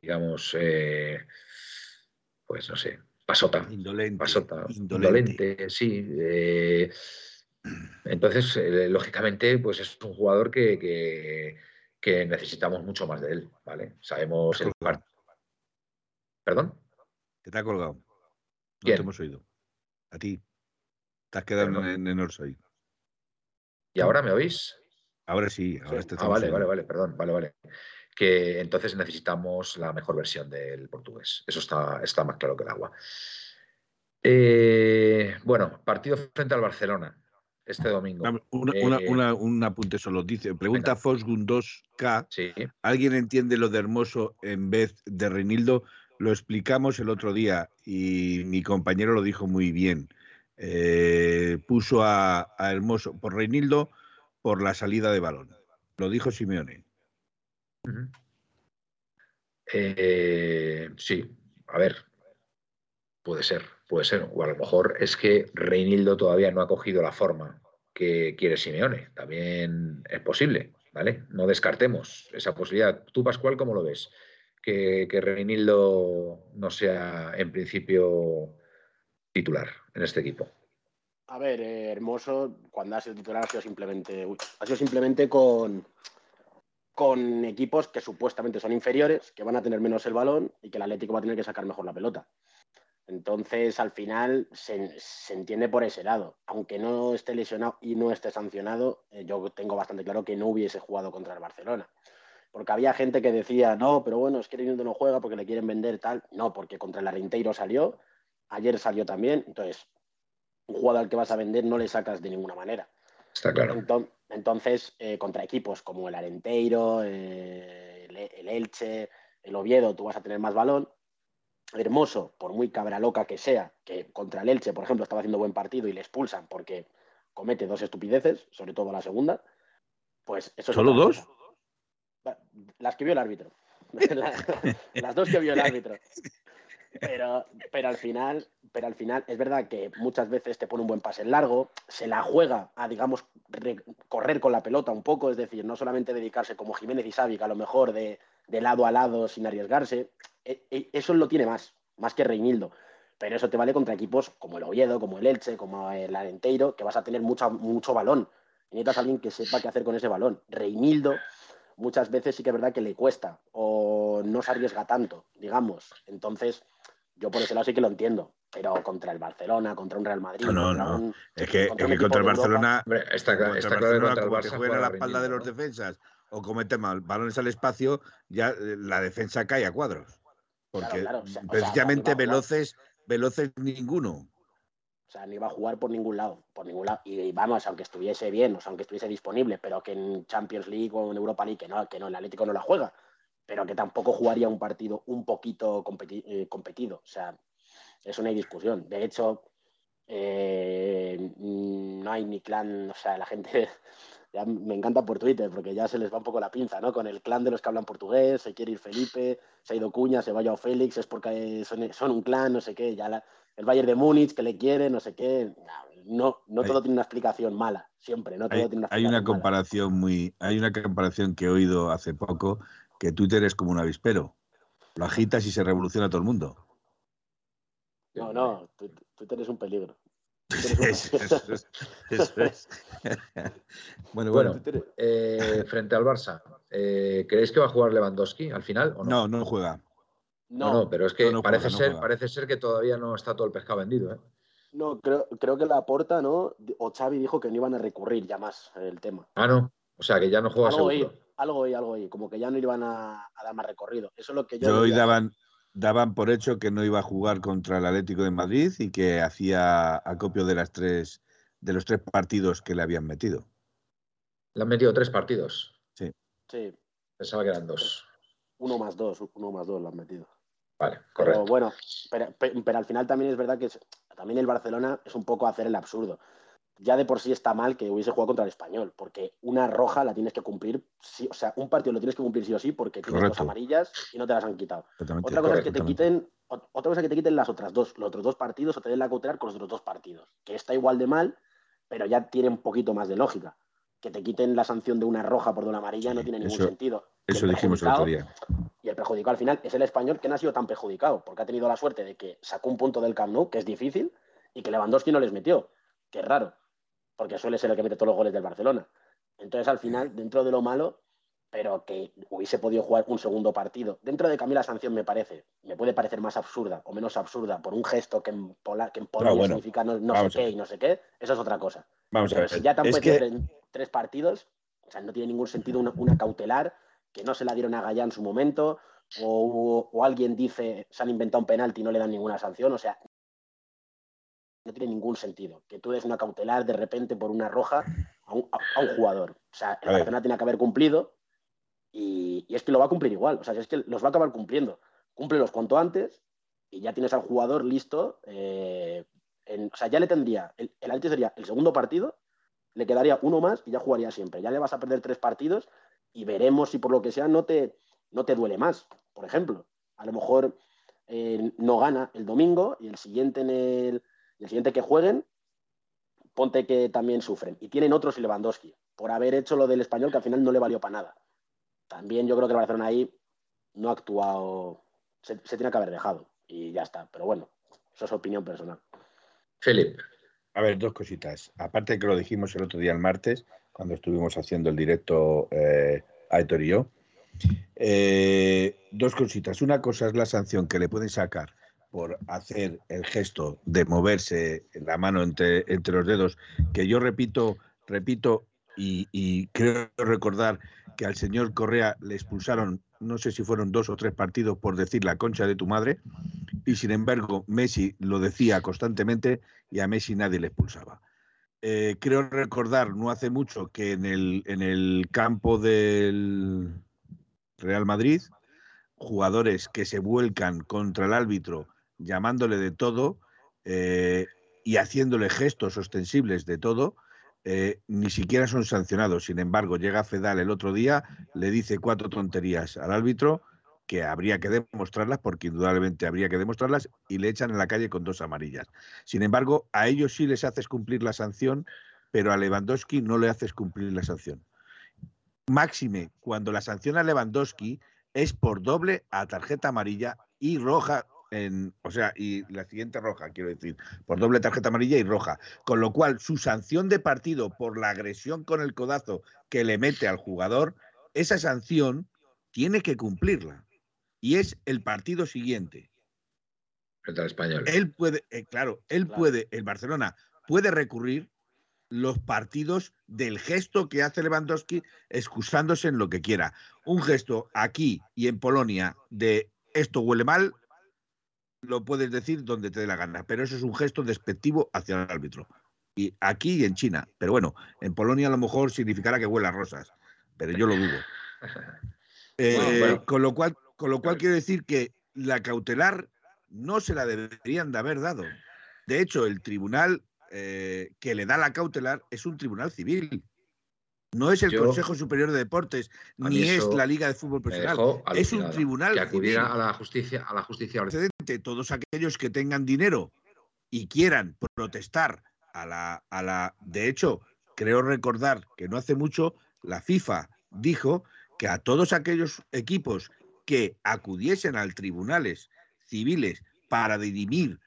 digamos, eh, pues no sé, pasota. Indolente. Pasota, indolente, sí. Eh, entonces, eh, lógicamente, pues es un jugador que, que, necesitamos mucho más de él, ¿vale? Sabemos el partido ¿Perdón? Que te ha colgado. No te hemos oído. A ti. Te has quedado en, en Orsoy. ¿Y ahora me oís? Ahora sí, ahora Ah, vale, vale, vale, perdón, vale, vale. Que entonces necesitamos la mejor versión del portugués. Eso está, está más claro que el agua. Eh, bueno, partido frente al Barcelona este domingo. Eh, un apunte solo. Dice, pregunta Fosgun 2K. ¿Alguien entiende lo de Hermoso en vez de Reinildo? Lo explicamos el otro día y mi compañero lo dijo muy bien. Eh, puso a, Hermoso por Reinildo por la salida de balón. Lo dijo Simeone. Eh, sí, a ver, puede ser, puede ser. O a lo mejor es que Reinildo todavía no ha cogido la forma que quiere Simeone. También es posible, ¿vale? No descartemos esa posibilidad. Tú, Pascual, ¿cómo lo ves? que, que Reinildo no sea en principio titular en este equipo? A ver, eh, Hermoso, cuando ha sido titular ha sido simplemente, sido simplemente con, con equipos que supuestamente son inferiores, que van a tener menos el balón y que el Atlético va a tener que sacar mejor la pelota. Entonces, al final, se, entiende por ese lado. Aunque no esté lesionado y no esté sancionado, eh, yo tengo bastante claro que no hubiese jugado contra el Barcelona porque había gente que decía, no, pero bueno, es que Reinildo no juega porque le quieren vender tal. No, porque contra el Arinteiro salió, ayer salió también. Entonces, un jugador al que vas a vender no le sacas de ninguna manera. Está claro. Entonces, eh, contra equipos como el Arenteiro, eh, el, Elche, el Oviedo, tú vas a tener más balón. Hermoso, por muy cabra loca que sea, que contra el Elche, por ejemplo, estaba haciendo buen partido y le expulsan porque comete dos estupideces, sobre todo la segunda, pues eso ¿Solo dos? Las que vio el árbitro. las dos que vio el árbitro. Pero, pero, al final, pero al final es verdad que muchas veces te pone un buen pase largo, se la juega a, digamos, correr con la pelota un poco, es decir, no solamente dedicarse como Jiménez y Xavi, que a lo mejor de, de lado a lado sin arriesgarse, e, e, eso lo tiene más, más que Reinildo. Pero eso te vale contra equipos como el Oviedo, como el Elche, como el Arenteiro, que vas a tener mucho, mucho balón. Necesitas alguien que sepa qué hacer con ese balón. Reinildo muchas veces sí que es verdad que le cuesta o no se arriesga tanto, digamos. Entonces, yo por ese lado sí que lo entiendo. Pero contra el Barcelona, contra un Real Madrid. No, no, no. es que, contra, el Barcelona. está, claro que contra el Barça juega a la espalda de los defensas o comete mal balones al espacio, ya eh, la defensa cae a cuadros. Porque precisamente veloces, veloces ninguno. O sea, no iba a jugar por ningún lado, por ningún lado. Y vamos, aunque estuviese bien, o sea, aunque estuviese disponible, pero que en Champions League o en Europa League, que no, que no, el Atlético no la juega, pero que tampoco jugaría un partido un poquito eh, competido. O sea, eso no hay discusión. De hecho, eh, no hay ni clan, o sea, la gente ya me encanta por Twitter porque ya se les va un poco la pinza, ¿no? Con el clan de los que hablan portugués, se quiere ir Felipe, se ha ido Cuña, se vaya o Félix, es porque son, un clan, no sé qué, ya el Bayern de Múnich que le quiere, no sé qué. No, no todo tiene una explicación mala, siempre, no todo hay, tiene una Hay una comparación muy, hay una comparación que he oído hace poco que Twitter es como un avispero. Lo agitas y se revoluciona todo el mundo. No, no, Twitter es un peligro. bueno, bueno. Eh, frente al Barça, eh, ¿creéis que va a jugar Lewandowski al final o no? No, no juega. No, no, pero es que parece, ser, parece ser que todavía no está todo el pescado vendido. ¿eh? No, creo, creo que la porta, ¿no? O Xavi dijo que no iban a recurrir ya más el tema. Ah, no. O sea, que ya no juega algo seguro. algo y algo y como que ya no iban a, dar más recorrido. Eso es lo que yo. Yo hoy daban, daban por hecho que no iba a jugar contra el Atlético de Madrid y que hacía acopio de las tres de los tres partidos que le habían metido. Le han metido tres partidos. Sí. Sí. Pensaba que eran dos. Uno más dos, uno más dos lo han metido. Vale, correcto. Pero bueno, pero, al final también es verdad que también el Barcelona es un poco hacer el absurdo ya de por sí está mal que hubiese jugado contra el español, porque una roja la tienes que cumplir, sí, o sea, un partido lo tienes que cumplir sí o sí porque tienes dos amarillas y no te las han quitado. Otra cosa es que te quiten, otra cosa que te quiten las otras dos, los otros dos partidos o te den la cautelar con los otros dos partidos, que está igual de mal, pero ya tiene un poquito más de lógica. Que te quiten la sanción de una roja por de una amarilla no tiene ningún sentido. Eso dijimos el otro día. Y el perjudicado al final es el español que no ha sido tan perjudicado, porque ha tenido la suerte de que sacó un punto del Camp Nou, que es difícil, y que Lewandowski no les metió, que es raro porque suele ser el que mete todos los goles del Barcelona. Entonces, al final, dentro de lo malo, pero que hubiese podido jugar un segundo partido. Dentro de que a mí la sanción me parece, me puede parecer más absurda o menos absurda por un gesto que en, que en Polonia significa no, sé qué y no sé qué, eso es otra cosa. Vamos a ver. Si ya tan tres partidos, o sea, no tiene ningún sentido una, cautelar que no se la dieron a Gallá en su momento, o, o, alguien dice se han inventado un penalti y no le dan ninguna sanción, o sea, no tiene ningún sentido que tú des una cautelar de repente por una roja a un, jugador. O sea, el Barcelona tiene que haber cumplido y, es que lo va a cumplir igual. O sea, es que los va a acabar cumpliendo. Cúmplelos cuanto antes y ya tienes al jugador listo. Eh, o sea, ya le tendría, el, el sería el segundo partido, le quedaría uno más y ya jugaría siempre. Ya le vas a perder tres partidos y veremos si por lo que sea no te, no te duele más, por ejemplo. A lo mejor eh, no gana el domingo y el siguiente en el, el siguiente que jueguen, ponte que también sufren. Y tienen otros y Lewandowski, por haber hecho lo del español que al final no le valió para nada. También yo creo que el Barcelona ahí no ha actuado, se, tiene que haber dejado y ya está. Pero bueno, eso es opinión personal. Philip. A ver, dos cositas. Aparte que lo dijimos el otro día, el martes, cuando estuvimos haciendo el directo eh, y yo. Eh, dos cositas. Una cosa es la sanción que le pueden sacar por hacer el gesto de moverse la mano entre, entre los dedos, que yo repito, repito y, creo recordar que al señor Correa le expulsaron, no sé si fueron dos o tres partidos por decir la concha de tu madre, y sin embargo Messi lo decía constantemente y a Messi nadie le expulsaba. Eh, creo recordar, no hace mucho, que en el, en el campo del Real Madrid, jugadores que se vuelcan contra el árbitro llamándole de todo eh, y haciéndole gestos ostensibles de todo, eh, ni siquiera son sancionados. Sin embargo, llega Fedal el otro día, le dice cuatro tonterías al árbitro que habría que demostrarlas, porque indudablemente habría que demostrarlas, y le echan en la calle con dos amarillas. Sin embargo, a ellos sí les haces cumplir la sanción, pero a Lewandowski no le haces cumplir la sanción. Máxime, cuando la sanción a Lewandowski es por doble a tarjeta amarilla y roja en, o sea, y la siguiente roja, quiero decir, por doble tarjeta amarilla y roja. Con lo cual, su sanción de partido por la agresión con el codazo que le mete al jugador, esa sanción tiene que cumplirla y es el partido siguiente. Frente al español. Él puede, eh, claro, él puede, el Barcelona puede recurrir los partidos del gesto que hace Lewandowski excusándose en lo que quiera. Un gesto aquí y en Polonia de esto huele mal, lo puedes decir donde te dé la gana, pero eso es un gesto despectivo hacia el árbitro. Y aquí y en China. Pero bueno, en Polonia a lo mejor significará que huele a rosas, pero yo lo dudo. Eh, con lo cual, con lo cual quiero decir que la cautelar no se la deberían de haber dado. De hecho, el tribunal eh, que le da la cautelar es un tribunal civil. No es el Consejo Superior de Deportes, ni es la Liga de Fútbol Profesional. Es un tribunal que acudiera a la justicia, a la justicia. Todos aquellos que tengan dinero y quieran protestar a la, a la. De hecho, creo recordar que no hace mucho la FIFA dijo que a todos aquellos equipos que acudiesen al tribunales civiles para dirimir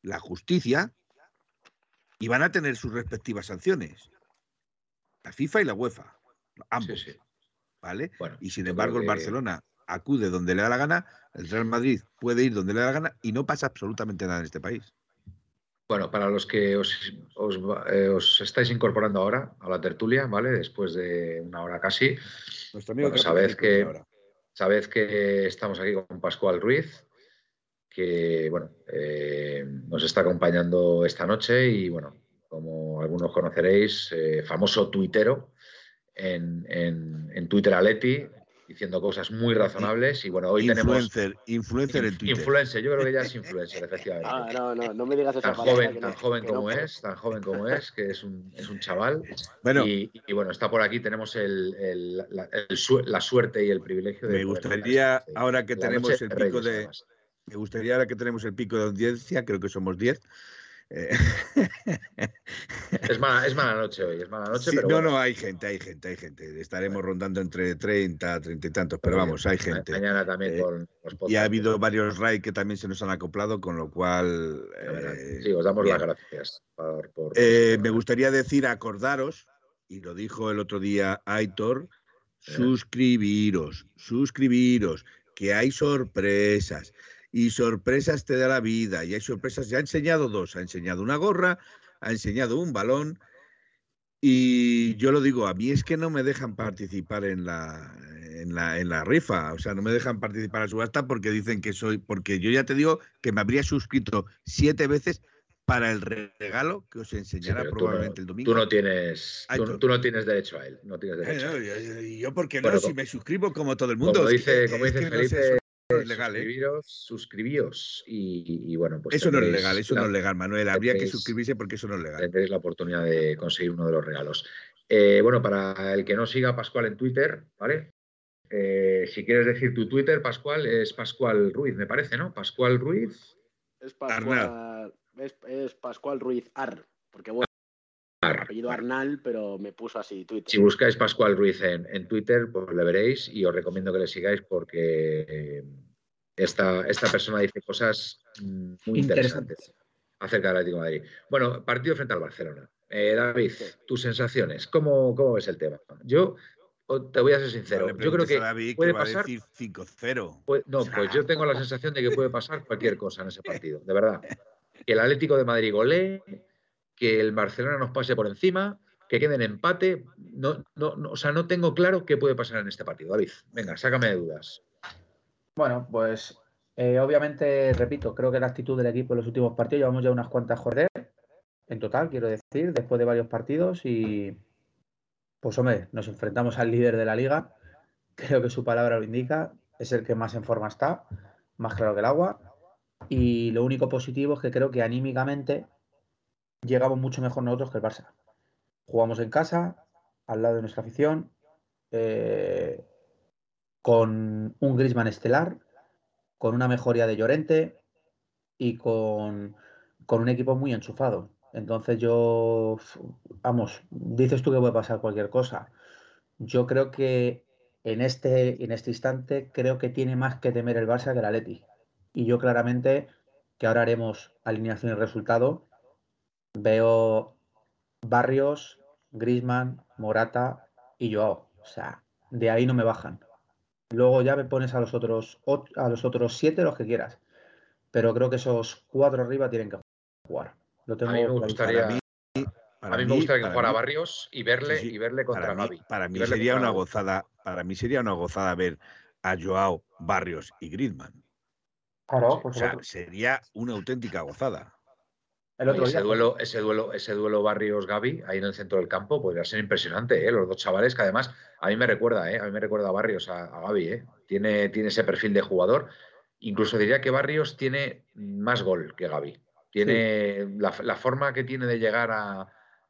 la justicia, iban a tener sus respectivas sanciones. La FIFA y la UEFA, ambos. ¿Vale? y sin embargo, el Barcelona acude donde le da la gana, el Real Madrid puede ir donde le da la gana y no pasa absolutamente nada en este país. Bueno, para los que os, eh, estáis incorporando ahora a la tertulia, ¿vale? Después de una hora casi, Nuestro amigo sabed que, Sabed que estamos aquí con Pascual Ruiz, que bueno, eh, nos está acompañando esta noche y bueno, como algunos conoceréis, eh, famoso tuitero en, en, en Twitter Aleti, diciendo cosas muy razonables y bueno, hoy influencer, tenemos... Influencer en Twitter. Influencer, yo creo que ya es influencer, efectivamente. Ah, no, no, no me digas esa tan joven, tan joven como es, tan joven como es, que es un, es un chaval. Bueno, y, bueno, está por aquí, tenemos el, el, la, la, suerte y el privilegio de... Me gustaría, ahora que tenemos el pico de... Me gustaría ahora que tenemos el pico de audiencia, creo que somos 10, eh, es, mala, es mala noche hoy, es mala noche. no, no, hay gente, hay gente, hay gente. Estaremos rondando entre 30, 30 y tantos, pero vamos, hay gente. Mañana también eh, con los Y ha habido varios RAI que también se nos han acoplado, con lo cual. Eh, sí, os damos las gracias. me gustaría decir, acordaros, y lo dijo el otro día Aitor, suscribiros, suscribiros, que hay sorpresas y sorpresas te da la vida. Y hay sorpresas, ya ha enseñado dos, ha enseñado una gorra, ha enseñado un balón. Y yo lo digo, a mí es que no me dejan participar en la, en la, en la rifa, o sea, no me dejan participar la subasta porque dicen que soy, porque yo ya te digo que me habría suscrito siete veces para el regalo que os enseñará probablemente el domingo. Tú no tienes, tú, no tienes derecho a él, no tienes derecho. yo, porque no, si me suscribo como todo el mundo. Como dice, como dice Felipe, es legal, ¿eh? suscribíos, y, bueno, pues eso no es legal, eso no es legal, Manuel. Habría que suscribirse porque eso no es legal. Tendréis la oportunidad de conseguir uno de los regalos. Eh, bueno, para el que no siga a Pascual en Twitter, ¿vale? Eh, si quieres decir tu Twitter, Pascual, es Pascual Ruiz, me parece, ¿no? Pascual Ruiz. Es Pascual, es, Pascual Ruiz Ar, porque bueno, apellido Arnal, pero me puso así Twitter. Si buscáis Pascual Ruiz en, Twitter, pues le veréis y os recomiendo que le sigáis porque eh, esta, esta persona dice cosas muy interesantes acerca del Atlético de Madrid. Bueno, partido frente al Barcelona. Eh, David, tus sensaciones, ¿cómo, ¿cómo, ves el tema? Yo te voy a ser sincero. yo creo que puede pasar 5-0. no, pues yo tengo la sensación de que puede pasar cualquier cosa en ese partido, de verdad. Que el Atlético de Madrid golee, que el Barcelona nos pase por encima, que quede en empate. No, no, o sea, no tengo claro qué puede pasar en este partido. David, venga, sácame de dudas. Bueno, pues Eh, obviamente, repito, creo que la actitud del equipo en los últimos partidos, llevamos ya unas cuantas jornadas en total, quiero decir, después de varios partidos y pues hombre, nos enfrentamos al líder de la liga, creo que su palabra lo indica, es el que más en forma está, más claro que el agua y lo único positivo es que creo que anímicamente llegamos mucho mejor nosotros que el Barça. Jugamos en casa, al lado de nuestra afición, eh, con un Grisman estelar, con una mejoría de Llorente y con, con un equipo muy enchufado. Entonces yo, vamos, dices tú que puede pasar cualquier cosa. Yo creo que en este, en este instante creo que tiene más que temer el Barça que el Atleti. Y yo claramente, que ahora haremos alineación y resultado, veo Barrios, Grisman, Morata y Joao. O sea, de ahí no me bajan. Luego ya me pones a los otros a los otros siete, los que quieras. Pero creo que esos cuatro arriba tienen que jugar. Lo tengo a mí me gustaría. a mí, me gustaría que jugara Barrios y verle, y verle contra para Mí, para mí sería una gozada. Para mí sería una gozada ver a Joao, Barrios y Griezmann. Claro, o sea, sería una auténtica gozada. Ese, duelo, ese, duelo, ese duelo Barrios Gaby ahí en el centro del campo podría ser impresionante, ¿eh? los dos chavales que además a mí me recuerda, ¿eh? a mí me recuerda a Barrios, a, Gaby, ¿eh? tiene, tiene ese perfil de jugador. Incluso diría que Barrios tiene más gol que Gaby. Tiene la, forma que tiene de llegar a,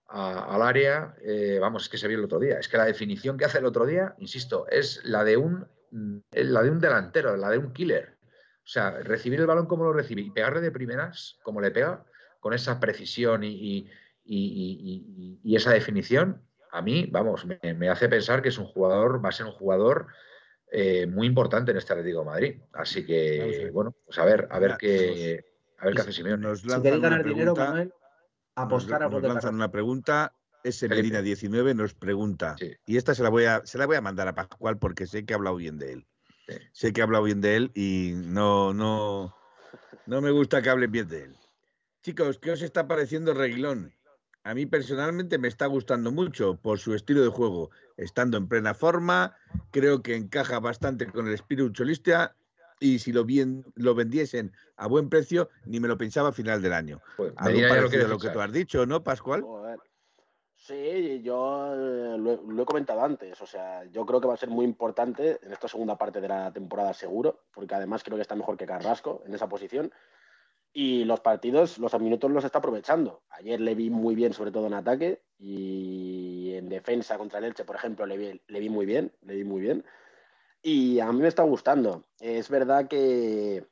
al área, eh, vamos, es que se vio el otro día. Es que la definición que hace el otro día, insisto, es la de un, la de un delantero, la de un killer. O sea, recibir el balón como lo recibe y pegarle de primeras como le pega, con esa precisión y, esa definición, a mí, vamos, me, hace pensar que es un jugador, va a ser un jugador eh, muy importante en este Atlético de Madrid. Así que, bueno, pues a ver, a ver qué, a ver qué hace Simeone. si queréis ganar dinero, Manuel, apostar nos, a nos lanzan una pregunta. Ese Medina 19 nos pregunta, y esta se la, voy a, se la voy a mandar a Pascual porque sé que ha hablado bien de él. Sé que ha hablado bien de él y no, no, no me gusta que hablen bien de él. Chicos, ¿qué os está pareciendo Reguilón? A mí personalmente me está gustando mucho por su estilo de juego. Estando en plena forma, creo que encaja bastante con el espíritu cholista y si lo, bien, lo vendiesen a buen precio, ni me lo pensaba a final del año. Pues, Algo parecido lo que, tú has dicho, ¿no, Pascual? Sí, yo eh, lo, he comentado antes. O sea, yo creo que va a ser muy importante en esta segunda parte de la temporada, seguro, porque además creo que está mejor que Carrasco en esa posición. Y los partidos, los minutos los está aprovechando. Ayer le vi muy bien, sobre todo en ataque, y en defensa contra el Elche, por ejemplo, le vi, le vi muy bien, le vi muy bien. Y a mí me está gustando. Es verdad que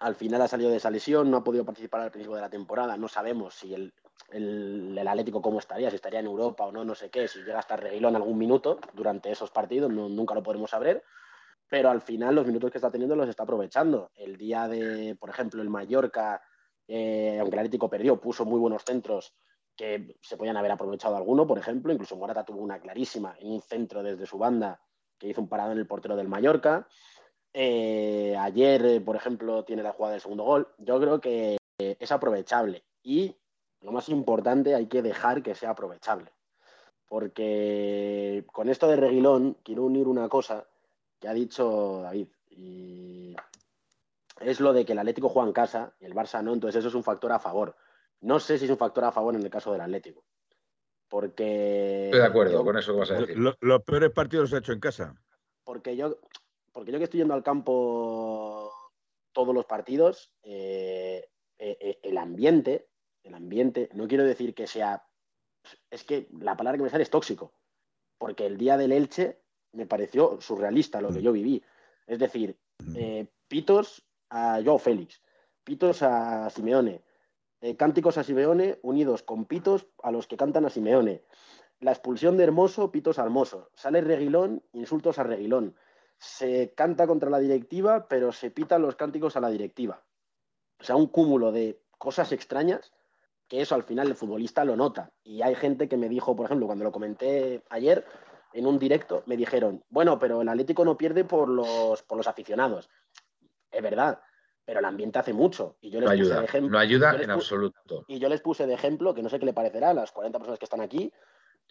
al final ha salido de esa lesión, no ha podido participar al principio de la temporada. No sabemos si el, el, Atlético cómo estaría, si estaría en Europa o no, no sé qué, si llega hasta Reguilón algún minuto durante esos partidos, nunca lo podremos saber. Pero al final los minutos que está teniendo los está aprovechando. El día de, por ejemplo, el Mallorca, eh, aunque el Atlético perdió, puso muy buenos centros que se podían haber aprovechado alguno, por ejemplo. Incluso Morata tuvo una clarísima en un centro desde su banda que hizo un parado en el portero del Mallorca. Eh, ayer, eh, por ejemplo, tiene la jugada del segundo gol. Yo creo que es aprovechable y lo más importante, hay que dejar que sea aprovechable. Porque con esto de Reguilón quiero unir una cosa que ha dicho David. Y es lo de que el Atlético juega en casa y el Barça no, entonces eso es un factor a favor. No sé si es un factor a favor en el caso del Atlético. Porque. Estoy de acuerdo con eso que vas a decir. los peores partidos los he hecho en casa. Porque yo, porque yo que estoy yendo al campo todos los partidos, eh, eh, eh, el ambiente, el ambiente, no quiero decir que sea. Es que la palabra que me sale es tóxico. Porque el día del Elche me pareció surrealista lo que yo viví. Es decir, pitos a Joao Félix, pitos a Simeone, eh, cánticos a Simeone unidos con pitos a los que cantan a Simeone. La expulsión de Hermoso, pitos a Hermoso. Sale Reguilón, insultos a Reguilón. Se canta contra la directiva, pero se pitan los cánticos a la directiva. O sea, un cúmulo de cosas extrañas que eso al final el futbolista lo nota. Y hay gente que me dijo, por ejemplo, cuando lo comenté ayer en un directo, me dijeron, bueno, pero el Atlético no pierde por los, por los aficionados. Es verdad, pero el ambiente hace mucho. Y yo les no puse ayuda, de ejemplo, no ayuda en absoluto. Y yo les puse de ejemplo, que no sé qué le parecerá a las 40 personas que están aquí,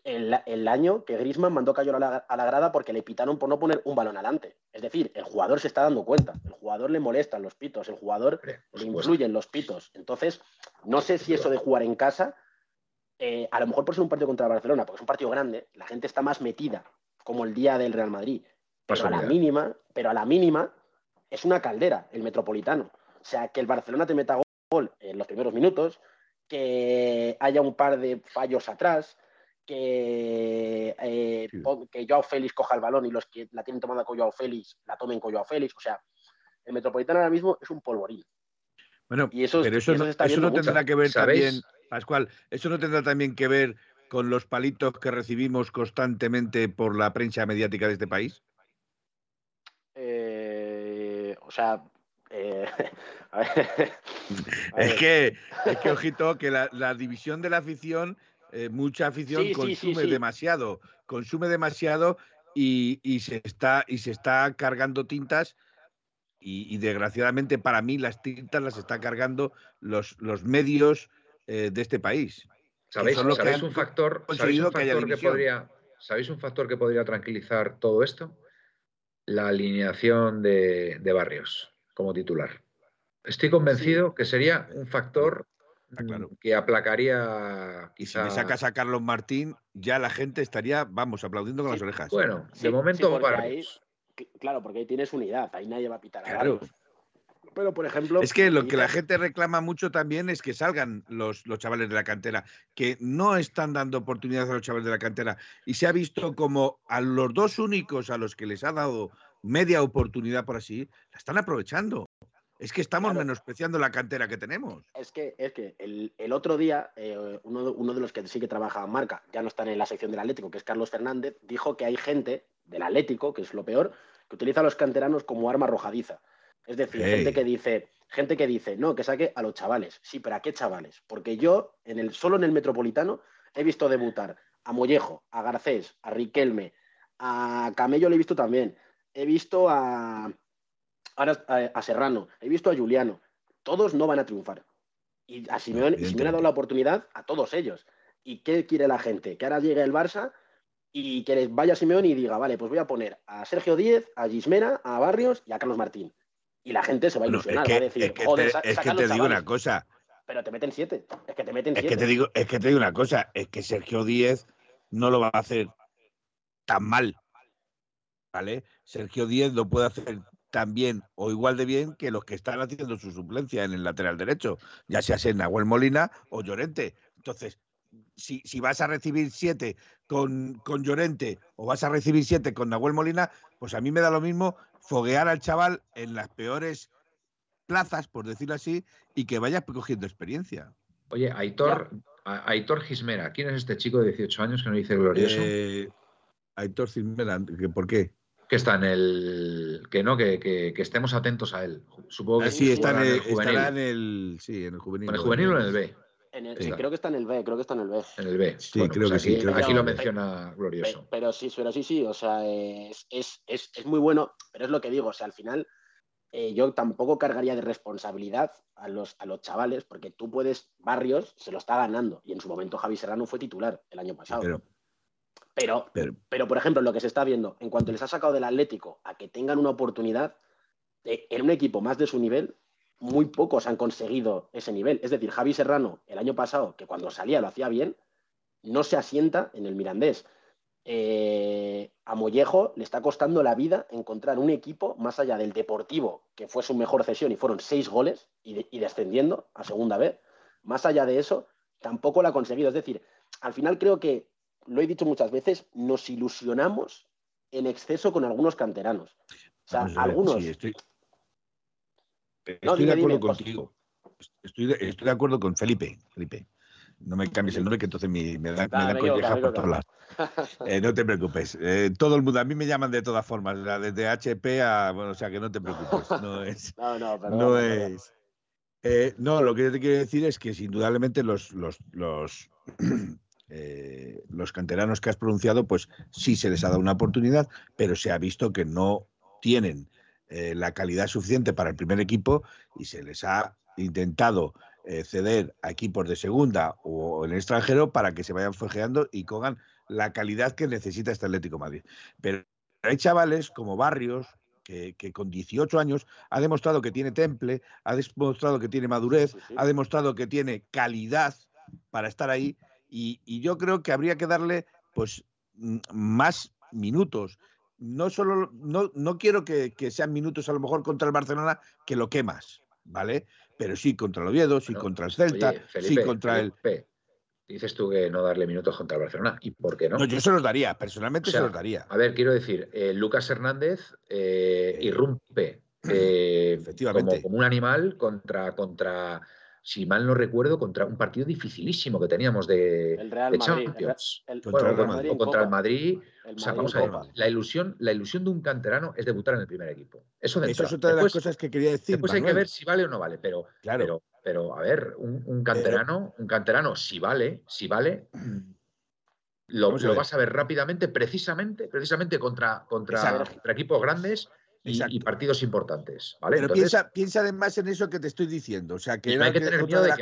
el, año que Grisman mandó Cayo a la, a la, grada porque le pitaron por no poner un balón adelante. Es decir, el jugador se está dando cuenta, el jugador le molestan los pitos, el jugador le influyen los pitos. Entonces, no sé si eso de jugar en casa, eh, a lo mejor por ser un partido contra Barcelona, porque es un partido grande, la gente está más metida, como el día del Real Madrid. Pero a la mínima, pero a la mínima es una caldera el Metropolitano. O sea, que el Barcelona te meta gol en los primeros minutos, que haya un par de fallos atrás, que, eh, que Joao Félix coja el balón y los que la tienen tomada con Joao Félix la tomen con Joao Félix. O sea, el Metropolitano ahora mismo es un polvorín. Bueno, y eso, pero eso, no, eso no tendrá que ver también, Pascual, eso no tendrá también que ver con los palitos que recibimos constantemente por la prensa mediática de este país. Eh, o sea, eh, es, que, es que, ojito, que la división de la afición eh, mucha afición consume demasiado, consume demasiado y, se está, y se está cargando tintas y, desgraciadamente para mí las tintas las está cargando los, los medios eh, de este país. ¿Sabéis, un factor, ¿sabéis un factor que, podría, ¿sabéis un factor que podría tranquilizar todo esto? La alineación de, de Barrios como titular. Estoy convencido que sería un factor Mm, que aplacaría quizá. Si me sacas a Carlos Martín, ya la gente estaría, vamos, aplaudiendo con las orejas. Bueno, de momento claro, porque ahí tienes unidad, ahí nadie va a pitar a claro. Pero, por ejemplo. Es que lo que la gente reclama mucho también es que salgan los, los chavales de la cantera, que no están dando oportunidades a los chavales de la cantera. Y se ha visto como a los dos únicos a los que les ha dado media oportunidad, por así, la están aprovechando. Es que estamos menospreciando la cantera que tenemos. Es que, es que el, otro día, eh, uno, de los que sí que trabaja en marca, ya no está en la sección del Atlético, que es Carlos Fernández, dijo que hay gente del Atlético, que es lo peor, que utiliza a los canteranos como arma arrojadiza. Es decir, gente que dice, gente que dice, no, que saque a los chavales. Sí, pero ¿a qué chavales? Porque yo, en el, solo en el Metropolitano, he visto debutar a Mollejo, a Garcés, a Riquelme, a Camello le he visto también. He visto a, Serrano, he visto a Juliano, todos no van a triunfar. Y a Simeone, Simeone ha dado la oportunidad a todos ellos. ¿Y qué quiere la gente? Que ahora llegue el Barça y que vaya Simeone y diga, vale, pues voy a poner a Sergio Díez, a Gismena, a Barrios y a Carlos Martín. Y la gente se va a ilusionar, va a decir, es que te, es que te digo una cosa. Pero te meten siete. Es que te meten es siete. Que te digo, es que te digo una cosa, es que Sergio Díez no lo va a hacer tan mal. ¿Vale? Sergio Díez lo puede hacer también o igual de bien que los que están haciendo su suplencia en el lateral derecho, ya sea en Nahuel Molina o Llorente. Entonces, si, si, vas a recibir siete con, con, Llorente o vas a recibir siete con Nahuel Molina, pues a mí me da lo mismo foguear al chaval en las peores plazas, por decirlo así, y que vaya cogiendo experiencia. Oye, Aitor, Aitor Gismera, ¿quién es este chico de 18 años que no dice glorioso? Eh, Aitor Gismera, ¿por qué? que está en el. que no, que, que, estemos atentos a él. Supongo que ah, sí, está en el, estará en el. Sí, en el juvenil. ¿En el juvenil o en el B? Creo que está en el B, creo que está en el B. En el B. Sí, creo pues que aquí, sí. aquí lo menciona glorioso. Pero, sí, pero sí, sí, o sea, es, es, es, es, muy bueno, pero es lo que digo, o sea, al final eh, yo tampoco cargaría de responsabilidad a los, a los chavales, porque tú puedes, Barrios se lo está ganando, y en su momento Javi Serrano fue titular el año pasado. Pero, pero, pero, por ejemplo, lo que se está viendo, en cuanto les ha sacado del Atlético a que tengan una oportunidad, en un equipo más de su nivel, muy pocos han conseguido ese nivel. Es decir, Javi Serrano, el año pasado, que cuando salía lo hacía bien, no se asienta en el Mirandés. Eh, a Mollejo le está costando la vida encontrar un equipo más allá del Deportivo, que fue su mejor cesión y fueron seis goles y, y descendiendo a segunda vez. Más allá de eso, tampoco lo ha conseguido. Es decir, al final creo que lo he dicho muchas veces, nos ilusionamos en exceso con algunos canteranos. O sea, algunos. estoy, de acuerdo contigo. Estoy de, acuerdo con Felipe. Felipe. No me cambies el nombre, que entonces me, da, colleja por todos lados. Eh, no te preocupes. Eh, todo el mundo, a mí me llaman de todas formas, desde HP a. Bueno, o sea que no te preocupes. No es. no, no, perdón, no es. Eh, no, lo que yo te quiero decir es que, indudablemente, los, los, los eh, los canteranos que has pronunciado, pues sí se les ha dado una oportunidad, pero se ha visto que no tienen eh, la calidad suficiente para el primer equipo y se les ha intentado eh, ceder a equipos de segunda o en el extranjero para que se vayan forjeando y cogan la calidad que necesita este Atlético Madrid. Pero hay chavales como Barrios, que, con 18 años ha demostrado que tiene temple, ha demostrado que tiene madurez, ha demostrado que tiene calidad para estar ahí y, yo creo que habría que darle pues más minutos. No solo, no, no quiero que, sean minutos a lo mejor contra el Barcelona que lo quemas, ¿vale? Pero sí contra el Oviedo, sí contra el Celta, sí contra el dices tú que no darle minutos contra el Barcelona. ¿Y por qué no? No, yo se los daría, personalmente se los daría. A ver, quiero decir, eh, Lucas Hernández eh, irrumpe eh, como, como, un animal contra, contra si mal no recuerdo, contra un partido dificilísimo que teníamos de, Champions. contra, el Madrid. o sea, vamos a ver, la ilusión, la ilusión de un canterano es debutar en el primer equipo. Eso, Eso es otra de las cosas que quería decir. Después hay que ver si vale o no vale, pero, claro. pero, a ver, un, canterano, un canterano, si vale, si vale, lo, vas a ver rápidamente, precisamente, precisamente contra, contra, contra equipos grandes y, partidos importantes. ¿vale? Pero piensa, piensa además en eso que te estoy diciendo. O sea, que no hay que tener miedo de,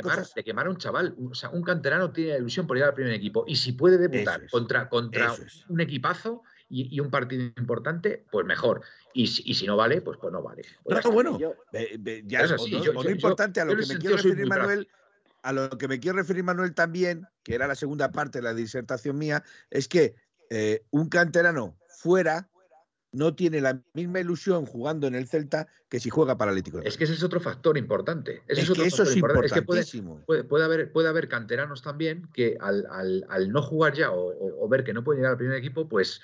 quemar, a un chaval. O sea, un canterano tiene ilusión por ir al primer equipo. Y si puede debutar contra, contra un equipazo y, un partido importante, pues mejor. Y, si no vale, pues, pues no vale. Pues bueno, ya es así. lo importante a lo que me quiero referir, Manuel, a lo que me quiero referir, Manuel, también, que era la segunda parte de la disertación mía, es que eh, un canterano fuera no tiene la misma ilusión jugando en el Celta que si juega para Atlético. Es que ese es otro factor importante. es, que eso es importantísimo. puede, haber, puede haber canteranos también que al, no jugar ya o, ver que no puede llegar al primer equipo, pues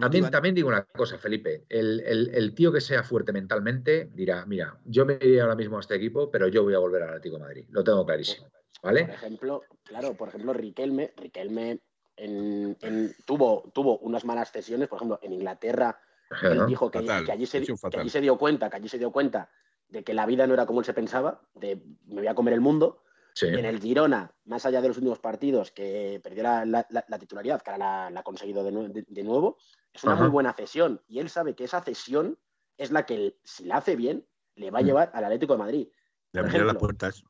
también, también, digo una cosa, Felipe. El, tío que sea fuerte mentalmente dirá, mira, yo me iré ahora mismo a este equipo, pero yo voy a volver al Atlético de Madrid. Lo tengo clarísimo. ¿Vale? Por ejemplo, claro, por ejemplo, Riquelme, Riquelme tuvo, tuvo unas malas cesiones, por ejemplo, en Inglaterra, él dijo que, allí se, dio cuenta, que allí se dio cuenta de que la vida no era como él se pensaba, de me voy a comer el mundo. En el Girona, más allá de los últimos partidos, que perdió la, titularidad, que ahora la, ha conseguido de, nuevo, es una muy buena cesión. Y él sabe que esa cesión es la que, si la hace bien, le va a mm. llevar al Atlético de Madrid. Le abrió las puertas.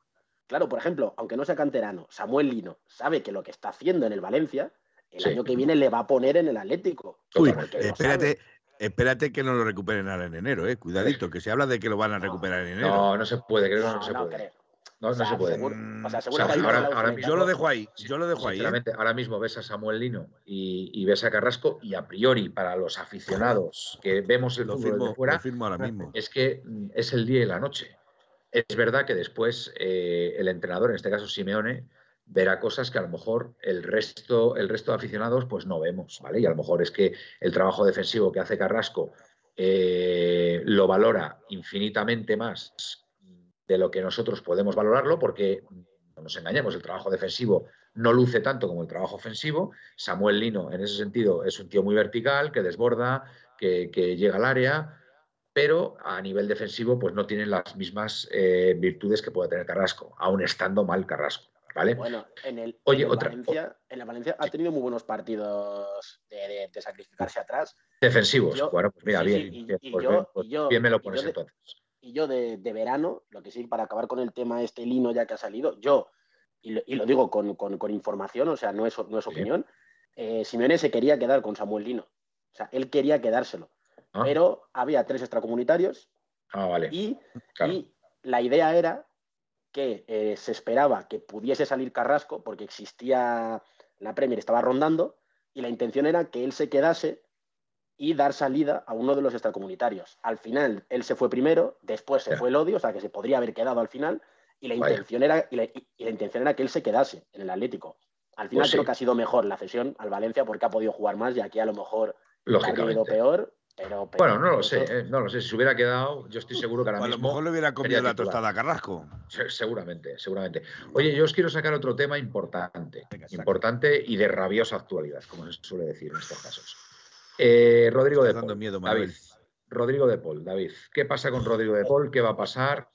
Claro, por ejemplo, aunque no sea canterano, Samuel Lino sabe que lo que está haciendo en el Valencia el año que viene le va a poner en el Atlético. Uy, espérate, espérate que no lo recuperen ahora en enero, eh. Cuidadito, que se habla de que lo van a recuperar en enero. No, no se puede, creo que no, se puede. No, no se puede. o sea, seguro ahora, yo lo dejo ahí. Yo lo dejo ahí. ¿eh? Ahora mismo ves a Samuel Lino y, ves a Carrasco y a priori para los aficionados que vemos el fútbol de fuera, ahora mismo. es que mm, es el día y la noche. Es verdad que después eh, el entrenador, en este caso Simeone, verá cosas que a lo mejor el resto, el resto de aficionados pues no vemos, ¿vale? Y a lo mejor es que el trabajo defensivo que hace Carrasco eh, lo valora infinitamente más de lo que nosotros podemos valorarlo, porque no nos engañemos, el trabajo defensivo no luce tanto como el trabajo ofensivo. Samuel Lino, en ese sentido, es un tío muy vertical, que desborda, que, llega al área, pero a nivel defensivo, pues no tiene las mismas eh, virtudes que puede tener Carrasco, aún estando mal Carrasco. Bueno, en el, Oye, otra, Valencia, en la Valencia ha tenido muy buenos partidos de, sacrificarse atrás. Defensivos. bueno, pues mira, bien. y, pues pues yo, bien, me lo pones entonces. Y yo de, verano, lo que sí, para acabar con el tema este lino ya que ha salido, yo, y lo, digo con, información, o sea, no es, no es opinión, eh, Simeone se quería quedar con Samuel Lino. O sea, él quería quedárselo. Ah. Pero había tres extracomunitarios. Ah, vale. y la idea era que eh, se esperaba que pudiese salir Carrasco porque existía, la Premier estaba rondando y la intención era que él se quedase y dar salida a uno de los extracomunitarios. Al final, él se fue primero, después se fue el odio, o sea que se podría haber quedado al final, y la, intención era, y la, intención era que él se quedase en el Atlético. Al final pues creo que ha sido mejor la cesión al Valencia porque ha podido jugar más y aquí a lo mejor ha ido peor bueno, no lo sé, eh, no lo sé. Si se hubiera quedado, yo estoy seguro que ahora mismo. A lo mejor le hubiera comido la tostada a Carrasco. seguramente, seguramente. Oye, yo os quiero sacar otro tema importante, importante y de rabiosa actualidad, como se suele decir en estos casos. Eh, Rodrigo de Paul, miedo, David. Rodrigo de Paul, David. ¿Qué pasa con Rodrigo de Paul? ¿Qué va a pasar?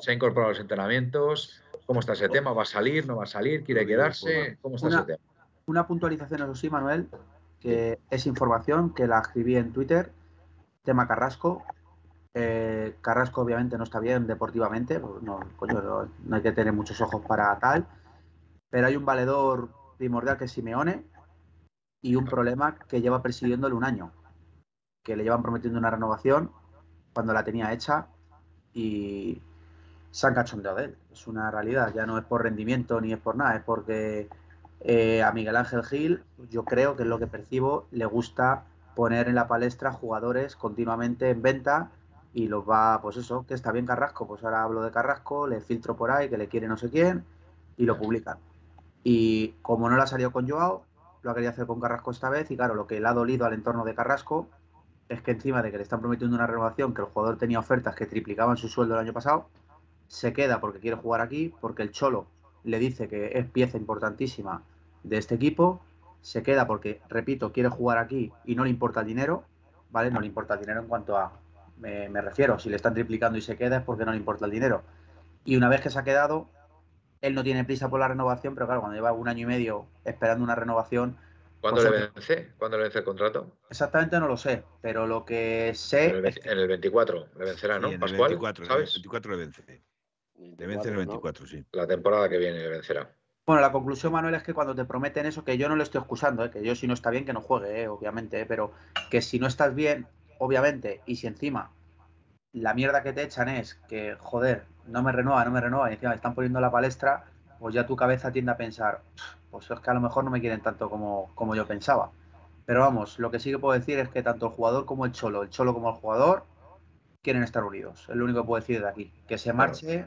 ¿Se ha incorporado a los entrenamientos? ¿Cómo está ese tema? ¿Va a salir? ¿No va a salir? ¿Quiere quedarse? ¿Cómo está ese tema? Una puntualización, eso sí, Manuel, que es información que la escribí en Twitter tema Carrasco. Eh, Carrasco obviamente no está bien deportivamente, pues no, hay que tener muchos ojos para tal, pero hay un valedor primordial que es Simeone y un problema que lleva persiguiéndole un año, que le llevan prometiendo una renovación cuando la tenía hecha y se han cachondeado de él. Es una realidad, ya no es por rendimiento ni es por nada, es porque eh, a Miguel Ángel Gil, yo creo que es lo que percibo, le gusta poner en la palestra jugadores continuamente en venta y los va, pues eso, que está bien Carrasco, pues ahora hablo de Carrasco, le filtro por ahí que le quiere no sé quién y lo publican. Y como no le ha salido con Joao, lo ha querido hacer con Carrasco esta vez y claro, lo que le ha dolido al entorno de Carrasco es que encima de que le están prometiendo una renovación, que el jugador tenía ofertas que triplicaban su sueldo el año pasado, se queda porque quiere jugar aquí, porque el Cholo le dice que es pieza importantísima de este equipo, se queda porque, repito, quiere jugar aquí y no le importa el dinero, ¿vale? No le importa el dinero en cuanto a, me, refiero, si le están triplicando y se queda es porque no le importa el dinero. Y una vez que se ha quedado, él no tiene prisa por la renovación, pero claro, cuando lleva un año y medio esperando una renovación... ¿Cuándo pues le vence? ¿Cuándo le vence el contrato? Exactamente no lo sé, pero lo que sé... En el, 24 le vencerá, ¿no? Pascual, el 24, ¿sabes? El 24 le vence. Le vence en el 24, sí. La temporada que viene le vencerá. Bueno, la conclusión, Manuel, es que cuando te prometen eso, que yo no lo estoy excusando, ¿eh? que yo si no está bien que no juegue, ¿eh? obviamente, ¿eh? pero que si no estás bien, obviamente, y si encima la mierda que te echan es que, joder, no me renueva, no me renueva, y encima me están poniendo la palestra, pues ya tu cabeza tiende a pensar, pues es que a lo mejor no me quieren tanto como, como yo pensaba. Pero vamos, lo que sí que puedo decir es que tanto el jugador como el cholo, el cholo como el jugador, quieren estar unidos. Es lo único que puedo decir de aquí. Que se marche,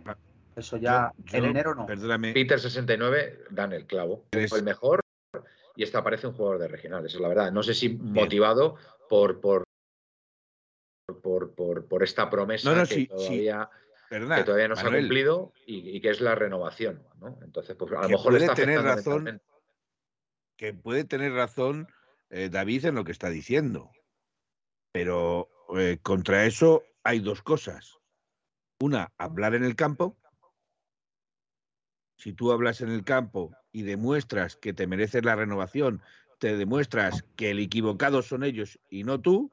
eso ya en enero no. Perdóname. Peter 69 dan el clavo. Es el mejor y esta parece un jugador de regional, eso es la verdad. No sé si motivado por, por, por, por, esta promesa que, todavía, que, todavía, no se ha cumplido y, que es la renovación. ¿no? Entonces, pues a lo mejor puede tener razón. Que puede tener razón eh, David en lo que está diciendo. Pero eh, contra eso hay dos cosas. Una, hablar en el campo. Si tú hablas en el campo y demuestras que te mereces la renovación, te demuestras que el equivocado son ellos y no tú,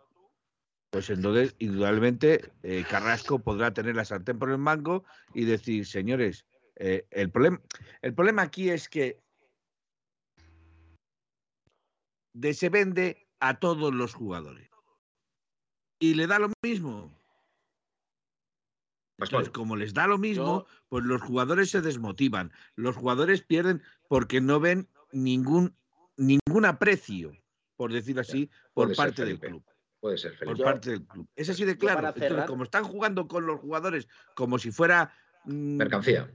pues entonces, indudablemente, eh, Carrasco podrá tener la sartén por el mango y decir, señores, eh, el, problema, el problema aquí es que se vende a todos los jugadores. Y le da lo mismo. Pues como les da lo mismo, pues los jugadores se desmotivan. Los jugadores pierden porque no ven ningún, ningún aprecio, por decirlo así, por parte del club. Puede ser, Por parte del club. Es así de claro. como están jugando con los jugadores como si fuera. Mm, mercancía.